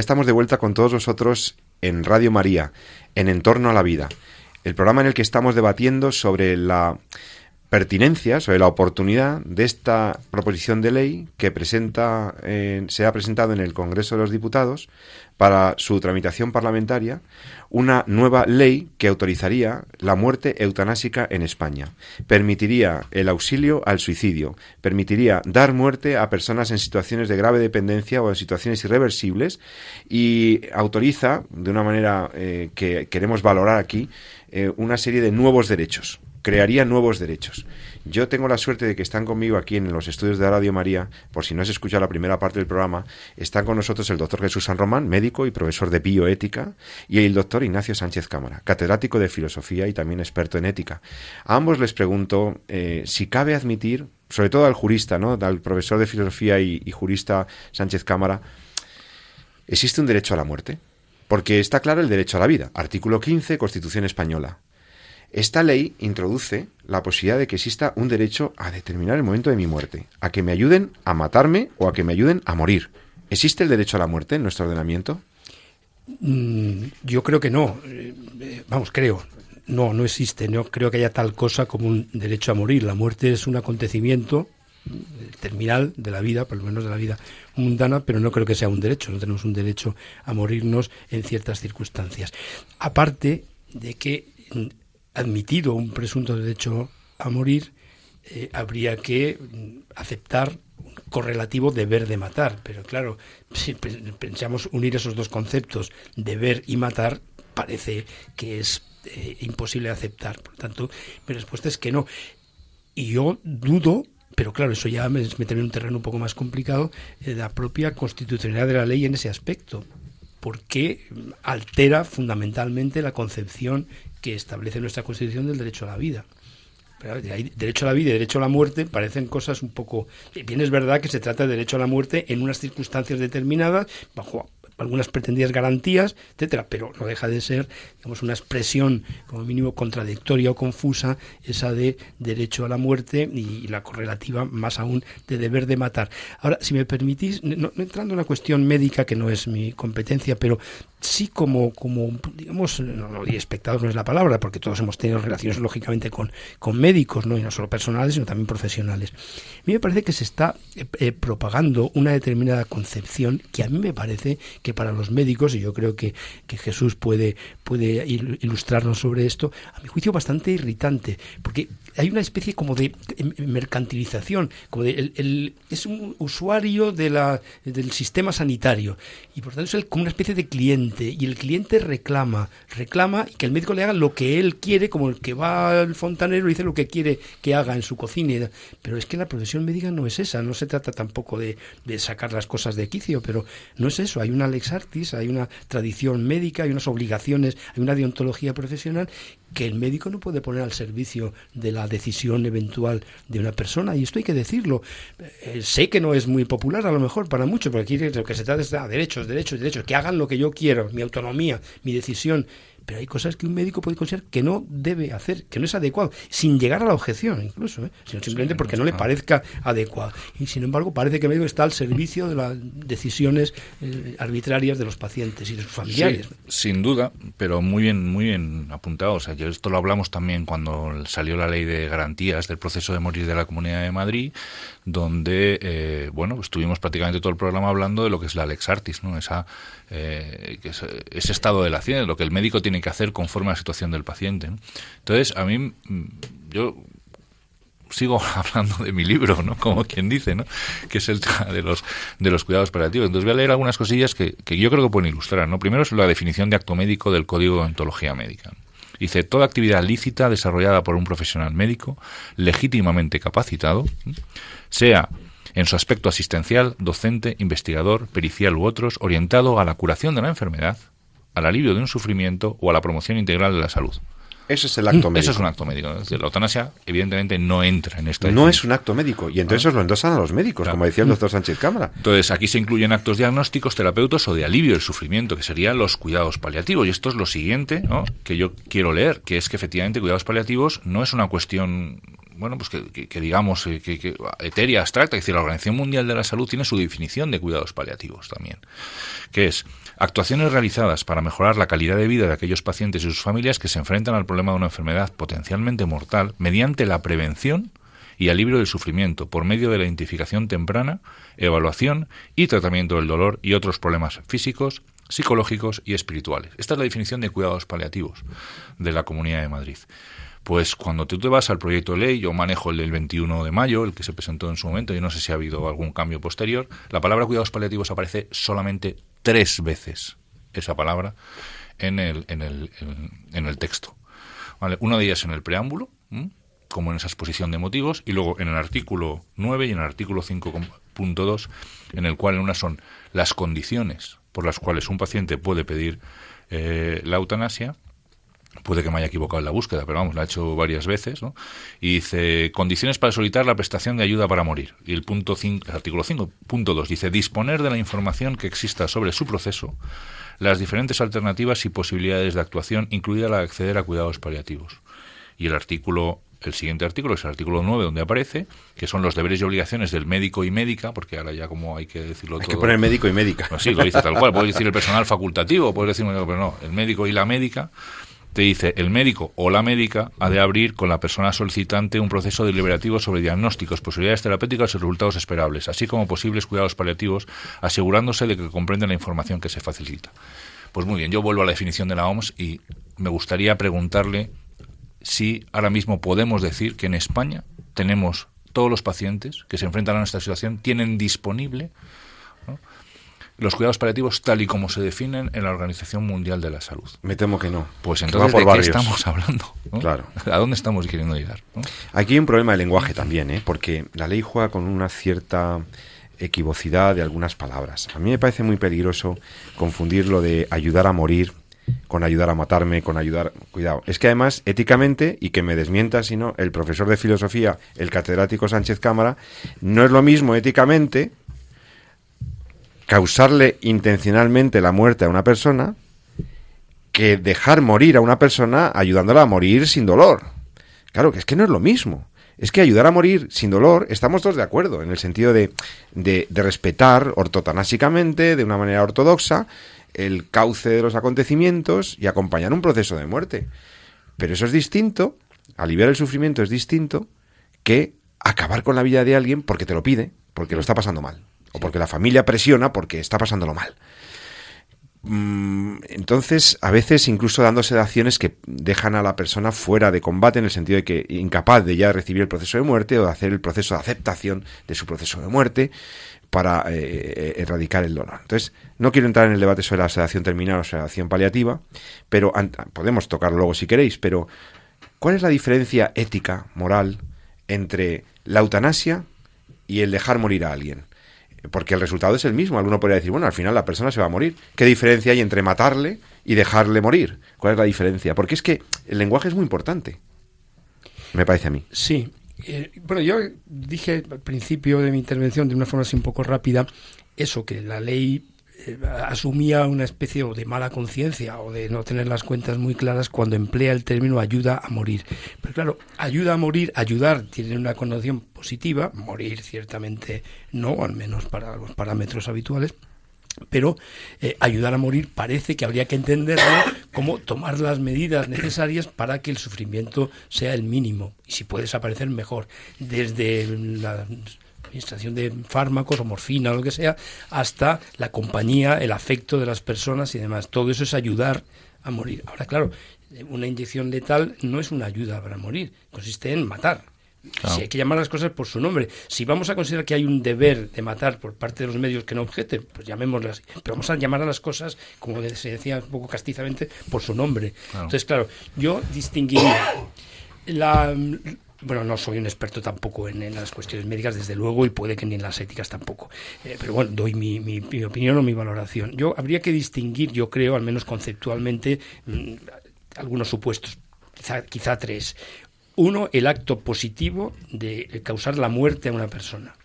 Estamos de vuelta con todos vosotros en Radio María, en Entorno a la Vida, el programa en el que estamos debatiendo sobre la pertinencia, sobre la oportunidad de esta proposición de ley que presenta, se ha presentado en el Congreso de los Diputados para su tramitación parlamentaria una nueva ley que autorizaría la muerte eutanásica en España. Permitiría el auxilio al suicidio, permitiría dar muerte a personas en situaciones de grave dependencia o en situaciones irreversibles y autoriza, de una manera eh, que queremos valorar aquí, eh, una serie de nuevos derechos crearía nuevos derechos. Yo tengo la suerte de que están conmigo aquí en los estudios de Radio María, por si no has escuchado la primera parte del programa, están con nosotros el doctor Jesús San Román, médico y profesor de bioética, y el doctor Ignacio Sánchez Cámara, catedrático de filosofía y también experto en ética. A ambos les pregunto eh, si cabe admitir, sobre todo al jurista, ¿no? al profesor de filosofía y, y jurista Sánchez Cámara, ¿existe un derecho a la muerte? Porque está claro el derecho a la vida, artículo 15, Constitución Española. Esta ley introduce la posibilidad de que exista un derecho a determinar el momento de mi muerte, a que me ayuden a matarme o a que me ayuden a morir. ¿Existe el derecho a la muerte en nuestro ordenamiento? Mm, yo creo que no. Eh, vamos, creo. No, no existe. No creo que haya tal cosa como un derecho a morir. La muerte es un acontecimiento eh, terminal de la vida, por lo menos de la vida mundana, pero no creo que sea un derecho. No tenemos un derecho a morirnos en ciertas circunstancias. Aparte de que mm, admitido un presunto derecho a morir, eh, habría que aceptar un correlativo deber de matar. Pero claro, si pensamos unir esos dos conceptos, deber y matar, parece que es eh, imposible aceptar. Por lo tanto, mi respuesta es que no. Y yo dudo pero claro, eso ya me mete en un terreno un poco más complicado, de la propia constitucionalidad de la ley en ese aspecto, porque altera fundamentalmente la concepción que establece nuestra Constitución del derecho a la vida. Pero derecho a la vida y derecho a la muerte parecen cosas un poco... Bien es verdad que se trata de derecho a la muerte en unas circunstancias determinadas, bajo algunas pretendidas garantías, etcétera, pero no deja de ser, digamos, una expresión como mínimo contradictoria o confusa esa de derecho a la muerte y, la correlativa más aún de deber de matar. Ahora, si me permitís, no, entrando en una cuestión médica que no es mi competencia, pero sí como, como digamos, no, no espectador no es la palabra, porque todos hemos tenido relaciones lógicamente con, con médicos, ¿no? y no solo personales, sino también profesionales. A mí me parece que se está eh, eh, propagando una determinada concepción que a mí me parece que para los médicos, y yo creo que, que Jesús puede, puede ilustrarnos sobre esto, a mi juicio bastante irritante, porque hay una especie como de mercantilización, como de el, es un usuario de la, del sistema sanitario y por tanto es como una especie de cliente y el cliente reclama, reclama que el médico le haga lo que él quiere, como el que va al fontanero y dice lo que quiere que haga en su cocina. Pero es que la profesión médica no es esa, no se trata tampoco de, de sacar las cosas de quicio, pero no es eso, hay una lex artis, hay una tradición médica, hay unas obligaciones, hay una deontología profesional que el médico no puede poner al servicio de la decisión eventual de una persona, y esto hay que decirlo. Eh, sé que no es muy popular a lo mejor para muchos, porque aquí lo que se trata es de derechos, derechos, derechos, que hagan lo que yo quiero, mi autonomía, mi decisión pero hay cosas que un médico puede considerar que no debe hacer, que no es adecuado, sin llegar a la objeción incluso, ¿eh? sino simplemente porque no le parezca adecuado. Y sin embargo parece que el médico está al servicio de las decisiones eh, arbitrarias de los pacientes y de sus familiares. sin duda, pero muy bien, muy bien apuntado. O sea, esto lo hablamos también cuando salió la ley de garantías del proceso de morir de la Comunidad de Madrid, donde, eh, bueno, estuvimos prácticamente todo el programa hablando de lo que es la Lex Artis, ¿no? Esa, eh, ese estado de la ciencia, lo que el médico tiene que hacer conforme a la situación del paciente. Entonces, a mí, mm, yo sigo hablando de mi libro, ¿no? Como quien dice, ¿no? Que es el de los, de los cuidados paliativos. Entonces voy a leer algunas cosillas que, que yo creo que pueden ilustrar, ¿no? Primero es la definición de acto médico del Código de Ontología Médica. Dice, toda actividad lícita desarrollada por un profesional médico legítimamente capacitado, sea en su aspecto asistencial, docente, investigador, pericial u otros, orientado a la curación de la enfermedad, al alivio de un sufrimiento o a la promoción integral de la salud. Eso es el acto médico. Eso es un acto médico. la eutanasia, evidentemente, no entra en esta. No es un acto médico. Y entonces lo endosan a los médicos, como decía el doctor Sánchez Cámara. Entonces, aquí se incluyen actos diagnósticos, terapeutas o de alivio del sufrimiento, que serían los cuidados paliativos. Y esto es lo siguiente que yo quiero leer, que es que efectivamente cuidados paliativos no es una cuestión bueno, pues que, digamos, eh, que, etérea, abstracta, es decir, la Organización Mundial de la Salud tiene su definición de cuidados paliativos también, que es actuaciones realizadas para mejorar la calidad de vida de aquellos pacientes y sus familias que se enfrentan al problema de una enfermedad potencialmente mortal mediante la prevención y alivio del sufrimiento por medio de la identificación temprana, evaluación y tratamiento del dolor y otros problemas físicos, psicológicos y espirituales. Esta es la definición de cuidados paliativos de la Comunidad de Madrid. Pues cuando tú te vas al proyecto de ley, yo manejo el del 21 de mayo, el que se presentó en su momento, y no sé si ha habido algún cambio posterior, la palabra cuidados paliativos aparece solamente tres veces, esa palabra, en el, en el, en, el texto. ¿Vale? Una de ellas en el preámbulo, como en esa exposición de motivos, y luego en el artículo 9 y en el artículo 5.2, en el cual una son las condiciones por las cuales un paciente puede pedir eh, la eutanasia, puede que me haya equivocado en la búsqueda, pero vamos, la ha hecho varias veces, ¿no? Y dice, condiciones para solicitar la prestación de ayuda para morir. Y el punto 5, el artículo 5.2 dice, disponer de la información que exista sobre su proceso, las diferentes alternativas y posibilidades de actuación, incluida la de acceder a cuidados paliativos. Y el artículo el siguiente artículo, es el artículo 9, donde aparece, que son los deberes y obligaciones del médico y médica, porque ahora ya como hay que decirlo hay todo. Hay que poner médico y médica. sí, lo dice tal cual. Puedes decir el personal facultativo, puedes decir, pero no, el médico y la médica te dice el médico o la médica ha de abrir con la persona solicitante un proceso deliberativo sobre diagnósticos, posibilidades terapéuticas y resultados esperables, así como posibles cuidados paliativos, asegurándose de que comprenden la información que se facilita. Pues muy bien, yo vuelvo a la definición de la OMS y me gustaría preguntarle si ahora mismo podemos decir que en España tenemos todos los pacientes que se enfrentan a nuestra situación tienen disponible los cuidados paliativos tal y como se definen en la Organización Mundial de la Salud. Me temo que no. Pues entonces, ¿de qué estamos hablando? Claro. ¿A dónde estamos queriendo llegar? Aquí hay un problema de lenguaje también, ¿eh? porque la ley juega con una cierta equivocidad de algunas palabras. A mí me parece muy peligroso confundir lo de ayudar a morir con ayudar a matarme, con ayudar... Cuidado. Es que además, éticamente, y que me desmienta si no, el profesor de filosofía, el catedrático Sánchez Cámara, no es lo mismo éticamente causarle intencionalmente la muerte a una persona que dejar morir a una persona ayudándola a morir sin dolor. Claro, que es que no es lo mismo. Es que ayudar a morir sin dolor, estamos todos de acuerdo, en el sentido de, de, respetar ortotanásicamente, de una manera ortodoxa, el cauce de los acontecimientos y acompañar un proceso de muerte. Pero eso es distinto, aliviar el sufrimiento es distinto que acabar con la vida de alguien porque te lo pide, porque lo está pasando mal o porque la familia presiona porque está pasándolo mal. Mm, entonces, a veces incluso dando sedaciones que dejan a la persona fuera de combate en el sentido de que incapaz de ya recibir el proceso de muerte o de hacer el proceso de aceptación de su proceso de muerte para eh, eh, erradicar el dolor. Entonces, no quiero entrar en el debate sobre la sedación terminal o sedación paliativa, pero podemos tocarlo luego si queréis, pero ¿cuál es la diferencia ética, moral, entre la eutanasia y el dejar morir a alguien? Porque el resultado es el mismo. Alguno podría decir, bueno, al final la persona se va a morir. ¿Qué diferencia hay entre matarle y dejarle morir? ¿Cuál es la diferencia? Porque es que el lenguaje es muy importante, me parece a mí. Sí. Eh, bueno, yo dije al principio de mi intervención, de una forma así un poco rápida, eso, que la ley asumía una especie de mala conciencia o de no tener las cuentas muy claras cuando emplea el término ayuda a morir. Pero claro, ayuda a morir, ayudar tiene una connotación positiva, morir ciertamente no, al menos para los parámetros habituales. Pero eh, ayudar a morir parece que habría que entenderlo como tomar las medidas necesarias para que el sufrimiento sea el mínimo y si puede desaparecer mejor. Desde la administración de fármacos o morfina o lo que sea, hasta la compañía, el afecto de las personas y demás. Todo eso es ayudar a morir. Ahora, claro, una inyección letal no es una ayuda para morir, consiste en matar. Si hay que llamar las cosas por su nombre. Si vamos a considerar que hay un deber de matar por parte de los medios que no objeten, pues llamémoslas. Pero vamos a llamar a las cosas, como se decía un poco castizamente, por su nombre. Entonces, claro, yo distinguiría la, bueno, no soy un experto tampoco en, las cuestiones médicas, desde luego, y puede que ni en las éticas tampoco. Eh, pero bueno, doy mi, opinión o mi valoración. Yo habría que distinguir, yo creo, al menos conceptualmente, mm, algunos supuestos, quizá, quizá tres. Uno, el acto positivo de causar la muerte a una persona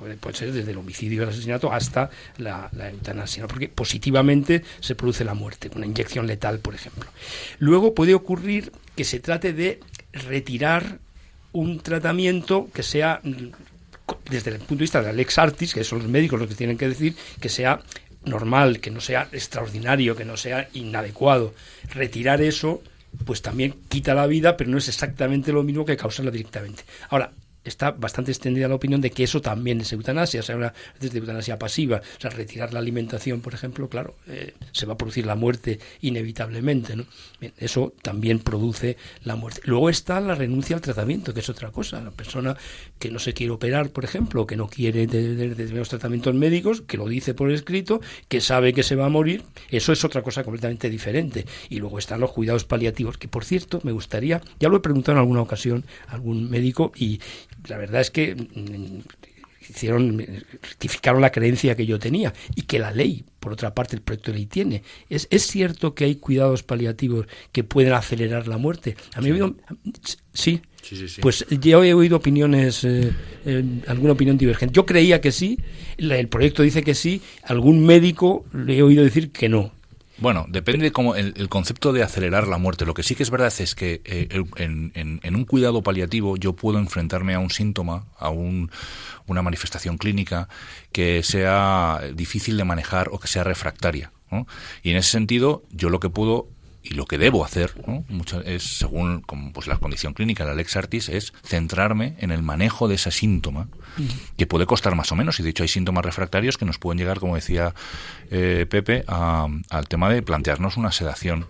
puede ser desde el homicidio y el asesinato hasta la, eutanasia, porque positivamente se produce la muerte, una inyección letal, por ejemplo. Luego puede ocurrir que se trate de retirar un tratamiento que sea desde el punto de vista de Alex Artis, que son los médicos los que tienen que decir, que sea normal, que no sea extraordinario, que no sea inadecuado. Retirar eso, pues también quita la vida, pero no es exactamente lo mismo que causarla directamente. Ahora, está bastante extendida la opinión de que eso también es eutanasia, o sea, una de eutanasia pasiva, o sea, retirar la alimentación, por ejemplo, claro, eh, se va a producir la muerte inevitablemente, ¿no? eso también produce la muerte. Luego está la renuncia al tratamiento, que es otra cosa, la persona que no se quiere operar, por ejemplo, que no quiere determinados tratamientos médicos, que lo dice por escrito, que sabe que se va a morir, eso es otra cosa completamente diferente. Y luego están los cuidados paliativos, que por cierto, me gustaría, ya lo he preguntado en alguna ocasión a algún médico y la verdad es que mm, hicieron rectificaron la creencia que yo tenía y que la ley por otra parte el proyecto de ley tiene. Es, es cierto que hay cuidados paliativos que pueden acelerar la muerte. A mí sí. sí, sí, pues yo he oído opiniones eh, alguna opinión divergente. Yo creía que sí el proyecto dice que sí algún médico le he oído decir que no bueno, depende de cómo el, concepto de acelerar la muerte. Lo que sí que es verdad es que eh, en, un cuidado paliativo yo puedo enfrentarme a un síntoma, a un, una manifestación clínica que sea difícil de manejar o que sea refractaria. Y en ese sentido, yo lo que puedo y lo que debo hacer, Mucho es según pues la condición clínica, la Lex Artis, es centrarme en el manejo de ese síntoma, que puede costar más o menos, y de hecho hay síntomas refractarios que nos pueden llegar, como decía eh, Pepe, al tema de plantearnos una sedación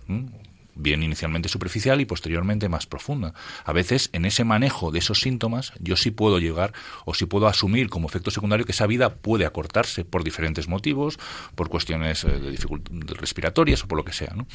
bien inicialmente superficial y posteriormente más profunda. A veces en ese manejo de esos síntomas yo sí puedo llegar o sí puedo asumir como efecto secundario que esa vida puede acortarse por diferentes motivos, por cuestiones eh, de respiratorias o por lo que sea. ¿no?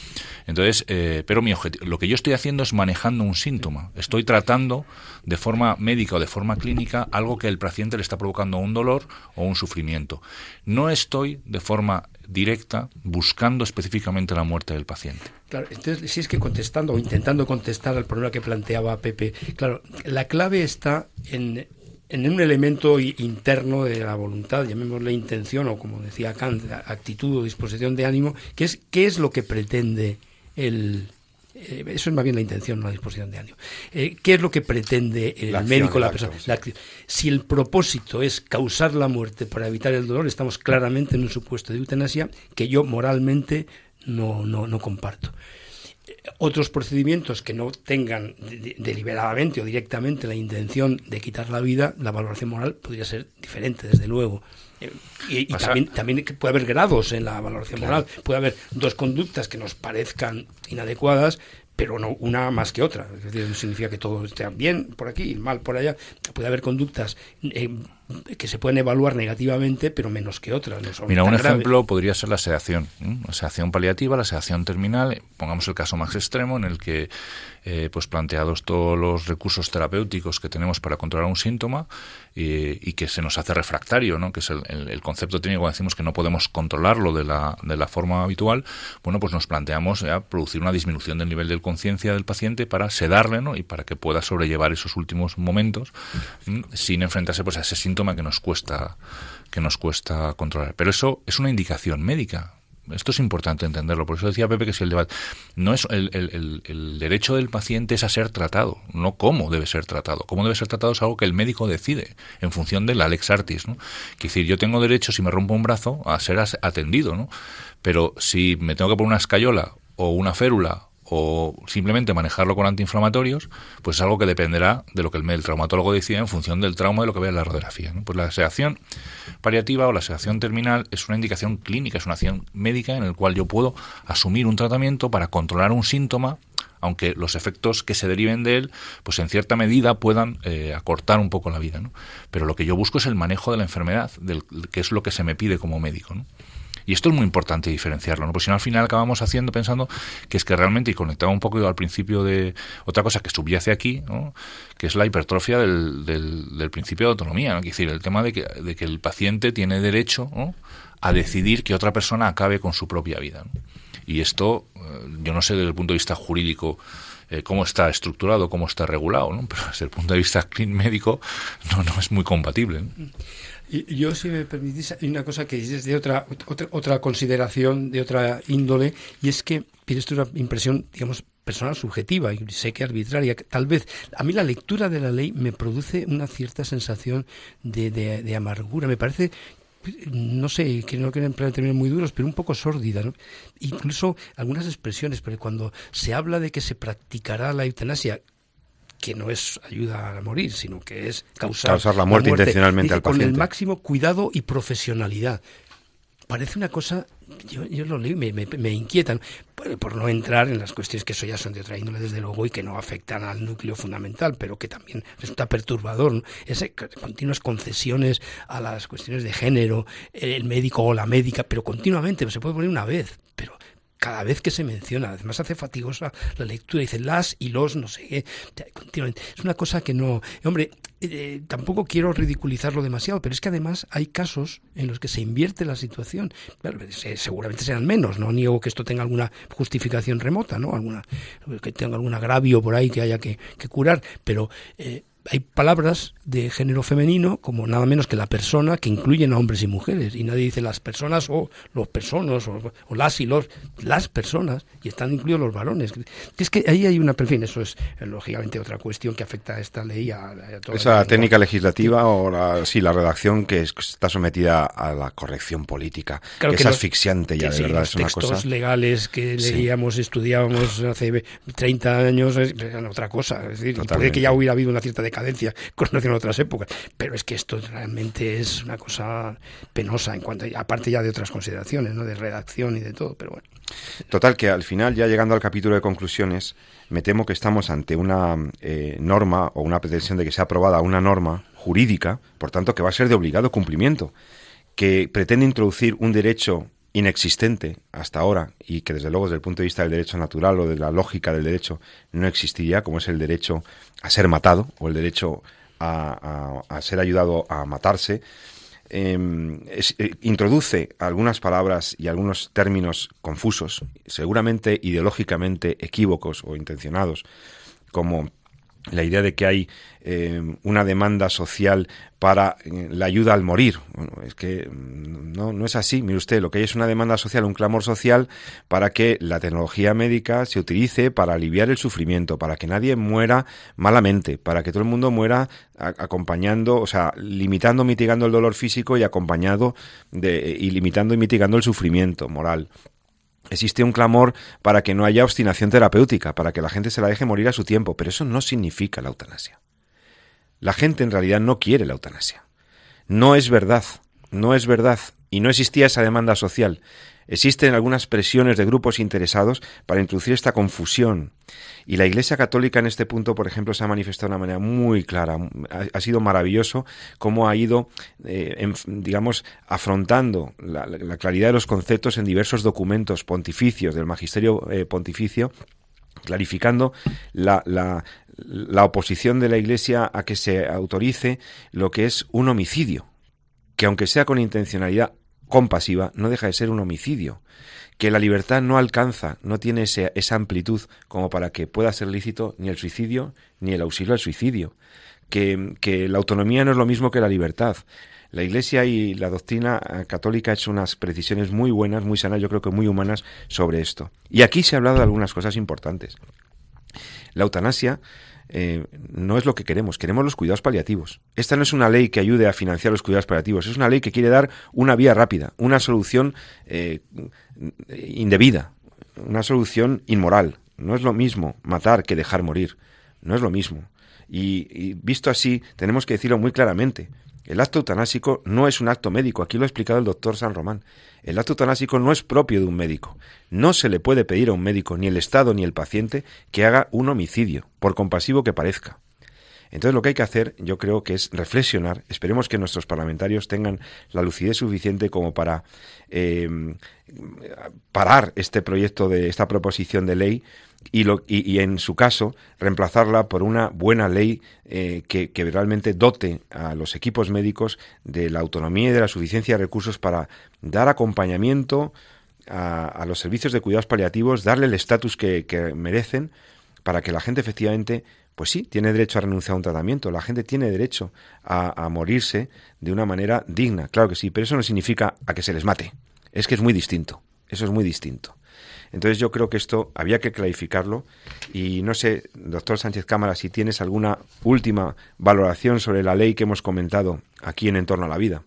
Entonces, eh, pero mi lo que yo estoy haciendo es manejando un síntoma. Estoy tratando de forma médica o de forma clínica algo que el paciente le está provocando un dolor o un sufrimiento. No estoy de forma directa buscando específicamente la muerte del paciente. Claro, entonces si es que contestando o intentando contestar al problema que planteaba Pepe, claro, la clave está en, en un elemento interno de la voluntad, llamémosle intención o como decía Kant, actitud o disposición de ánimo, que es qué es lo que pretende el, eh, eso es más bien la intención, no la disposición de ánimo. Eh, ¿Qué es lo que pretende el médico, la persona? si el propósito es causar la muerte para evitar el dolor, estamos claramente en un supuesto de eutanasia que yo moralmente no, no, no comparto otros procedimientos que no tengan deliberadamente o directamente la intención de quitar la vida, la valoración moral podría ser diferente, desde luego. Eh, y, también, también, puede haber grados en la valoración moral. Puede haber dos conductas que nos parezcan inadecuadas, pero no una más que otra. Es decir, no significa que todo esté bien por aquí y mal por allá. Puede haber conductas eh, que se pueden evaluar negativamente, pero menos que otras. Mira, un ejemplo podría ser la sedación. La sedación paliativa, la sedación terminal. Pongamos el caso más extremo en el que, eh, pues planteados todos los recursos terapéuticos que tenemos para controlar un síntoma y que se nos hace refractario, ¿no? que es el, concepto técnico cuando decimos que no podemos controlarlo de la, de la forma habitual, bueno, pues nos planteamos ya producir una disminución del nivel de conciencia del paciente para sedarle ¿no? y para que pueda sobrellevar esos últimos momentos sin enfrentarse pues, a ese síntoma que nos cuesta que nos cuesta controlar. Pero eso es una indicación médica. Esto es importante entenderlo. Por eso decía Pepe que si el debate no es el, el, derecho del paciente es a ser tratado, no cómo debe ser tratado. Cómo debe ser tratado es algo que el médico decide en función del Alex Artis. ¿no? Que decir, yo tengo derecho, si me rompo un brazo, a ser atendido, ¿no? Pero si me tengo que poner una escayola o una férula o simplemente manejarlo con antiinflamatorios, pues es algo que dependerá de lo que el, traumatólogo decida en función del trauma de lo que vea en la radiografía. Pues la sedación paliativa o la sedación terminal es una indicación clínica, es una acción médica en la cual yo puedo asumir un tratamiento para controlar un síntoma aunque los efectos que se deriven de él, pues en cierta medida puedan eh, acortar un poco la vida. Pero lo que yo busco es el manejo de la enfermedad, del, que es lo que se me pide como médico. ¿no? Y esto es muy importante diferenciarlo, ¿no? Porque si no, al final acabamos haciendo, pensando que es que realmente, y conectaba un poco al principio de otra cosa que subyace aquí, ¿no? que es la hipertrofia del, del, principio de autonomía, ¿no? Es decir, el tema de que, de que el paciente tiene derecho a decidir que otra persona acabe con su propia vida. Y esto, eh, yo no sé desde el punto de vista jurídico eh, cómo está estructurado, cómo está regulado, ¿no? pero desde el punto de vista médico no, no es muy compatible. Y yo, si me permitís, hay una cosa que es de otra, otra, otra consideración, de otra índole, y es que, pero esto es una impresión, digamos, personal subjetiva y sé que arbitraria. Tal vez a mí la lectura de la ley me produce una cierta sensación de, de, amargura. Me parece no sé, que no quieren emplear términos muy duros, pero un poco sórdida. Incluso algunas expresiones, pero cuando se habla de que se practicará la eutanasia, que no es ayuda a morir, sino que es causar, la, muerte intencionalmente al paciente. Con el máximo cuidado y profesionalidad. Parece una cosa, yo, yo lo leo y me, me, inquietan, por, no entrar en las cuestiones que eso ya son de otra índole, desde luego, y que no afectan al núcleo fundamental, pero que también resulta perturbador. ¿no? Esas continuas concesiones a las cuestiones de género, el médico o la médica, pero continuamente, se puede poner una vez, pero cada vez que se menciona. Además hace fatigosa la lectura. Dice las y los, no sé qué. Es una cosa que no... Hombre, eh, tampoco quiero ridiculizarlo demasiado, pero es que además hay casos en los que se invierte la situación. seguramente serán menos, no niego que esto tenga alguna justificación remota, ¿no? Alguna, que tenga algún agravio por ahí que haya que, curar, pero... Eh, hay palabras de género femenino como nada menos que la persona que incluyen a hombres y mujeres. Y nadie dice las personas o los personas o, las y los las personas y están incluidos los varones. Es que ahí hay una en fin eso es eh, lógicamente otra cuestión que afecta a esta ley a, esa técnica legislativa o la, sí la redacción que está sometida a la corrección política que, es asfixiante ya de verdad los es una textos legales que leíamos estudiábamos hace 30 años eran otra cosa es decir puede que ya hubiera habido una cierta cadencia con relación a otras épocas. Pero es que esto realmente es una cosa penosa en cuanto, aparte ya de otras consideraciones, ¿no? de redacción y de todo, pero bueno. Total, que al final, ya llegando al capítulo de conclusiones, me temo que estamos ante una eh, norma o una pretensión de que sea aprobada una norma jurídica, por tanto, que va a ser de obligado cumplimiento, que pretende introducir un derecho inexistente hasta ahora y que desde luego desde el punto de vista del derecho natural o de la lógica del derecho no existiría, como es el derecho a ser matado o el derecho a, ser ayudado a matarse, em, eh, introduce algunas palabras y algunos términos confusos, seguramente ideológicamente equívocos o intencionados, como la idea de que hay eh, una demanda social para eh, la ayuda al morir. es que mm, no, no es así. Mire usted, lo que hay es una demanda social, un clamor social para que la tecnología médica se utilice para aliviar el sufrimiento, para que nadie muera malamente, para que todo el mundo muera acompañando, o sea, limitando, mitigando el dolor físico y acompañado de, y limitando y mitigando el sufrimiento moral. Existe un clamor para que no haya obstinación terapéutica, para que la gente se la deje morir a su tiempo, pero eso no significa la eutanasia. La gente en realidad no quiere la eutanasia. No es verdad, no es verdad, y no existía esa demanda social. Existen algunas presiones de grupos interesados para introducir esta confusión. Y la Iglesia Católica en este punto, por ejemplo, se ha manifestado de una manera muy clara. Ha, sido maravilloso cómo ha ido, eh, digamos, afrontando la, claridad de los conceptos en diversos documentos pontificios del magisterio eh, pontificio clarificando la, la, la, oposición de la Iglesia a que se autorice lo que es un homicidio, que aunque sea con intencionalidad compasiva, no deja de ser un homicidio, que la libertad no alcanza, no tiene esa amplitud como para que pueda ser lícito ni el suicidio ni el auxilio al suicidio, que, que la autonomía no es lo mismo que la libertad. La Iglesia y la doctrina católica ha hecho unas precisiones muy buenas, muy sanas, yo creo que muy humanas sobre esto. Y aquí se ha hablado de algunas cosas importantes. La eutanasia eh, no es lo que queremos, queremos los cuidados paliativos. Esta no es una ley que ayude a financiar los cuidados paliativos, es una ley que quiere dar una vía rápida, una solución eh, indebida, una solución inmoral. No es lo mismo matar que dejar morir, no es lo mismo. y visto así, tenemos que decirlo muy claramente. El acto eutanásico no es un acto médico, aquí lo ha explicado el doctor San Román. El acto eutanásico no es propio de un médico. No se le puede pedir a un médico, ni el Estado ni el paciente, que haga un homicidio, por compasivo que parezca. Entonces lo que hay que hacer, yo creo que es reflexionar. Esperemos que nuestros parlamentarios tengan la lucidez suficiente como para eh, parar este proyecto de esta proposición de ley y, lo, y, en su caso reemplazarla por una buena ley eh, que, realmente dote a los equipos médicos de la autonomía y de la suficiencia de recursos para dar acompañamiento a, los servicios de cuidados paliativos, darle el estatus que, merecen para que la gente efectivamente, pues sí, tiene derecho a renunciar a un tratamiento, la gente tiene derecho a morirse de una manera digna, claro que sí, pero eso no significa a que se les mate, es que es muy distinto, eso es muy distinto. Entonces yo creo que esto había que clarificarlo y no sé, doctor Sánchez Cámara, si tienes alguna última valoración sobre la ley que hemos comentado aquí en Entorno a la Vida.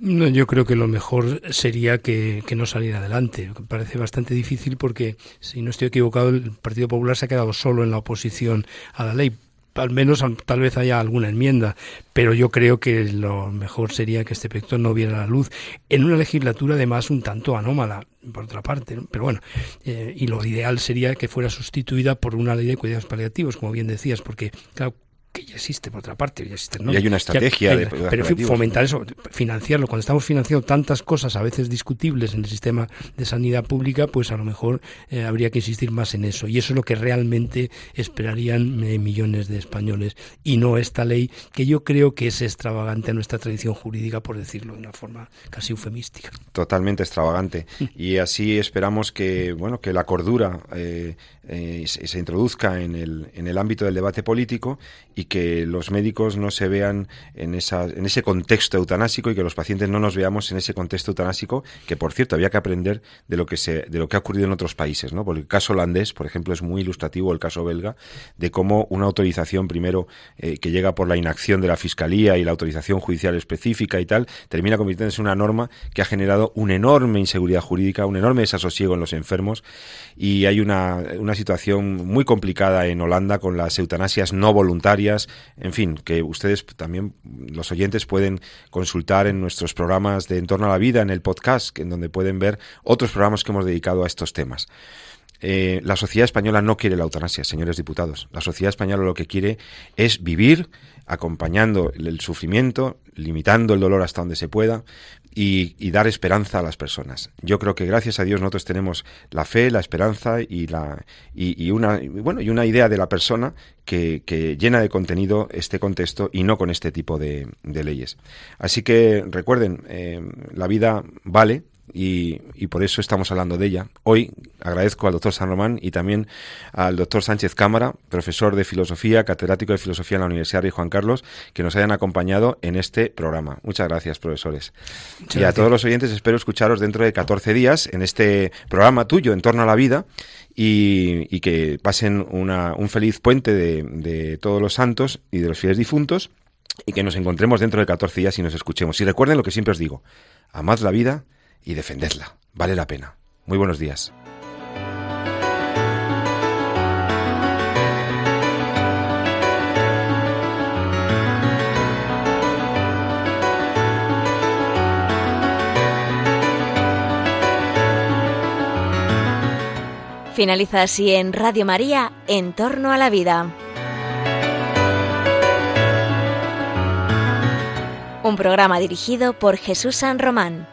No, yo creo que lo mejor sería que, no saliera adelante. Parece bastante difícil porque, si no estoy equivocado, el Partido Popular se ha quedado solo en la oposición a la ley. Al menos tal vez haya alguna enmienda, pero yo creo que lo mejor sería que este proyecto no viera la luz en una legislatura además un tanto anómala, por otra parte. Pero bueno, eh, y lo ideal sería que fuera sustituida por una ley de cuidados paliativos, como bien decías, porque claro, que ya existe por otra parte, ya existe, Y hay una estrategia de Pero fomentar eso, financiarlo. Cuando estamos financiando tantas cosas a veces discutibles en el sistema de sanidad pública, pues a lo mejor eh, habría que insistir más en eso. Y eso es lo que realmente esperarían eh, millones de españoles. Y no esta ley, que yo creo que es extravagante a nuestra tradición jurídica, por decirlo de una forma casi eufemística. Totalmente extravagante. y así esperamos que, bueno, que la cordura eh, eh, se, introduzca en el, en el ámbito del debate político y que los médicos no se vean en, esa, en ese contexto eutanásico y que los pacientes no nos veamos en ese contexto eutanásico que, por cierto, había que aprender de lo que, se, de lo que ha ocurrido en otros países. ¿no? Porque el caso holandés, por ejemplo, es muy ilustrativo, el caso belga, de cómo una autorización primero eh, que llega por la inacción de la Fiscalía y la autorización judicial específica y tal, termina convirtiéndose en una norma que ha generado una enorme inseguridad jurídica, un enorme desasosiego en los enfermos y hay una, una situación muy complicada en Holanda con las eutanasias no voluntarias, en fin, que ustedes también, los oyentes, pueden consultar en nuestros programas de Entorno a la Vida, en el podcast, en donde pueden ver otros programas que hemos dedicado a estos temas. Eh, la sociedad española no quiere la eutanasia, señores diputados. La sociedad española lo que quiere es vivir acompañando el sufrimiento, limitando el dolor hasta donde se pueda, y, dar esperanza a las personas. Yo creo que gracias a Dios nosotros tenemos la fe, la esperanza y la y, una bueno y una idea de la persona que, llena de contenido este contexto y no con este tipo de, leyes. Así que recuerden, eh, la vida vale, y, por eso estamos hablando de ella. Hoy agradezco al doctor San Román y también al doctor Sánchez Cámara, profesor de filosofía, catedrático de filosofía en la Universidad de Juan Carlos, que nos hayan acompañado en este programa. Muchas gracias, profesores. y a todos los oyentes espero escucharos dentro de 14 días en este programa tuyo en torno a la vida y, que pasen un feliz puente de, de todos los santos y de los fieles difuntos y que nos encontremos dentro de 14 días y nos escuchemos. Y recuerden lo que siempre os digo, amad la vida y defendedla. Vale la pena. Muy buenos días. Finaliza así en Radio María, En torno a la vida. Un programa dirigido por Jesús San Román.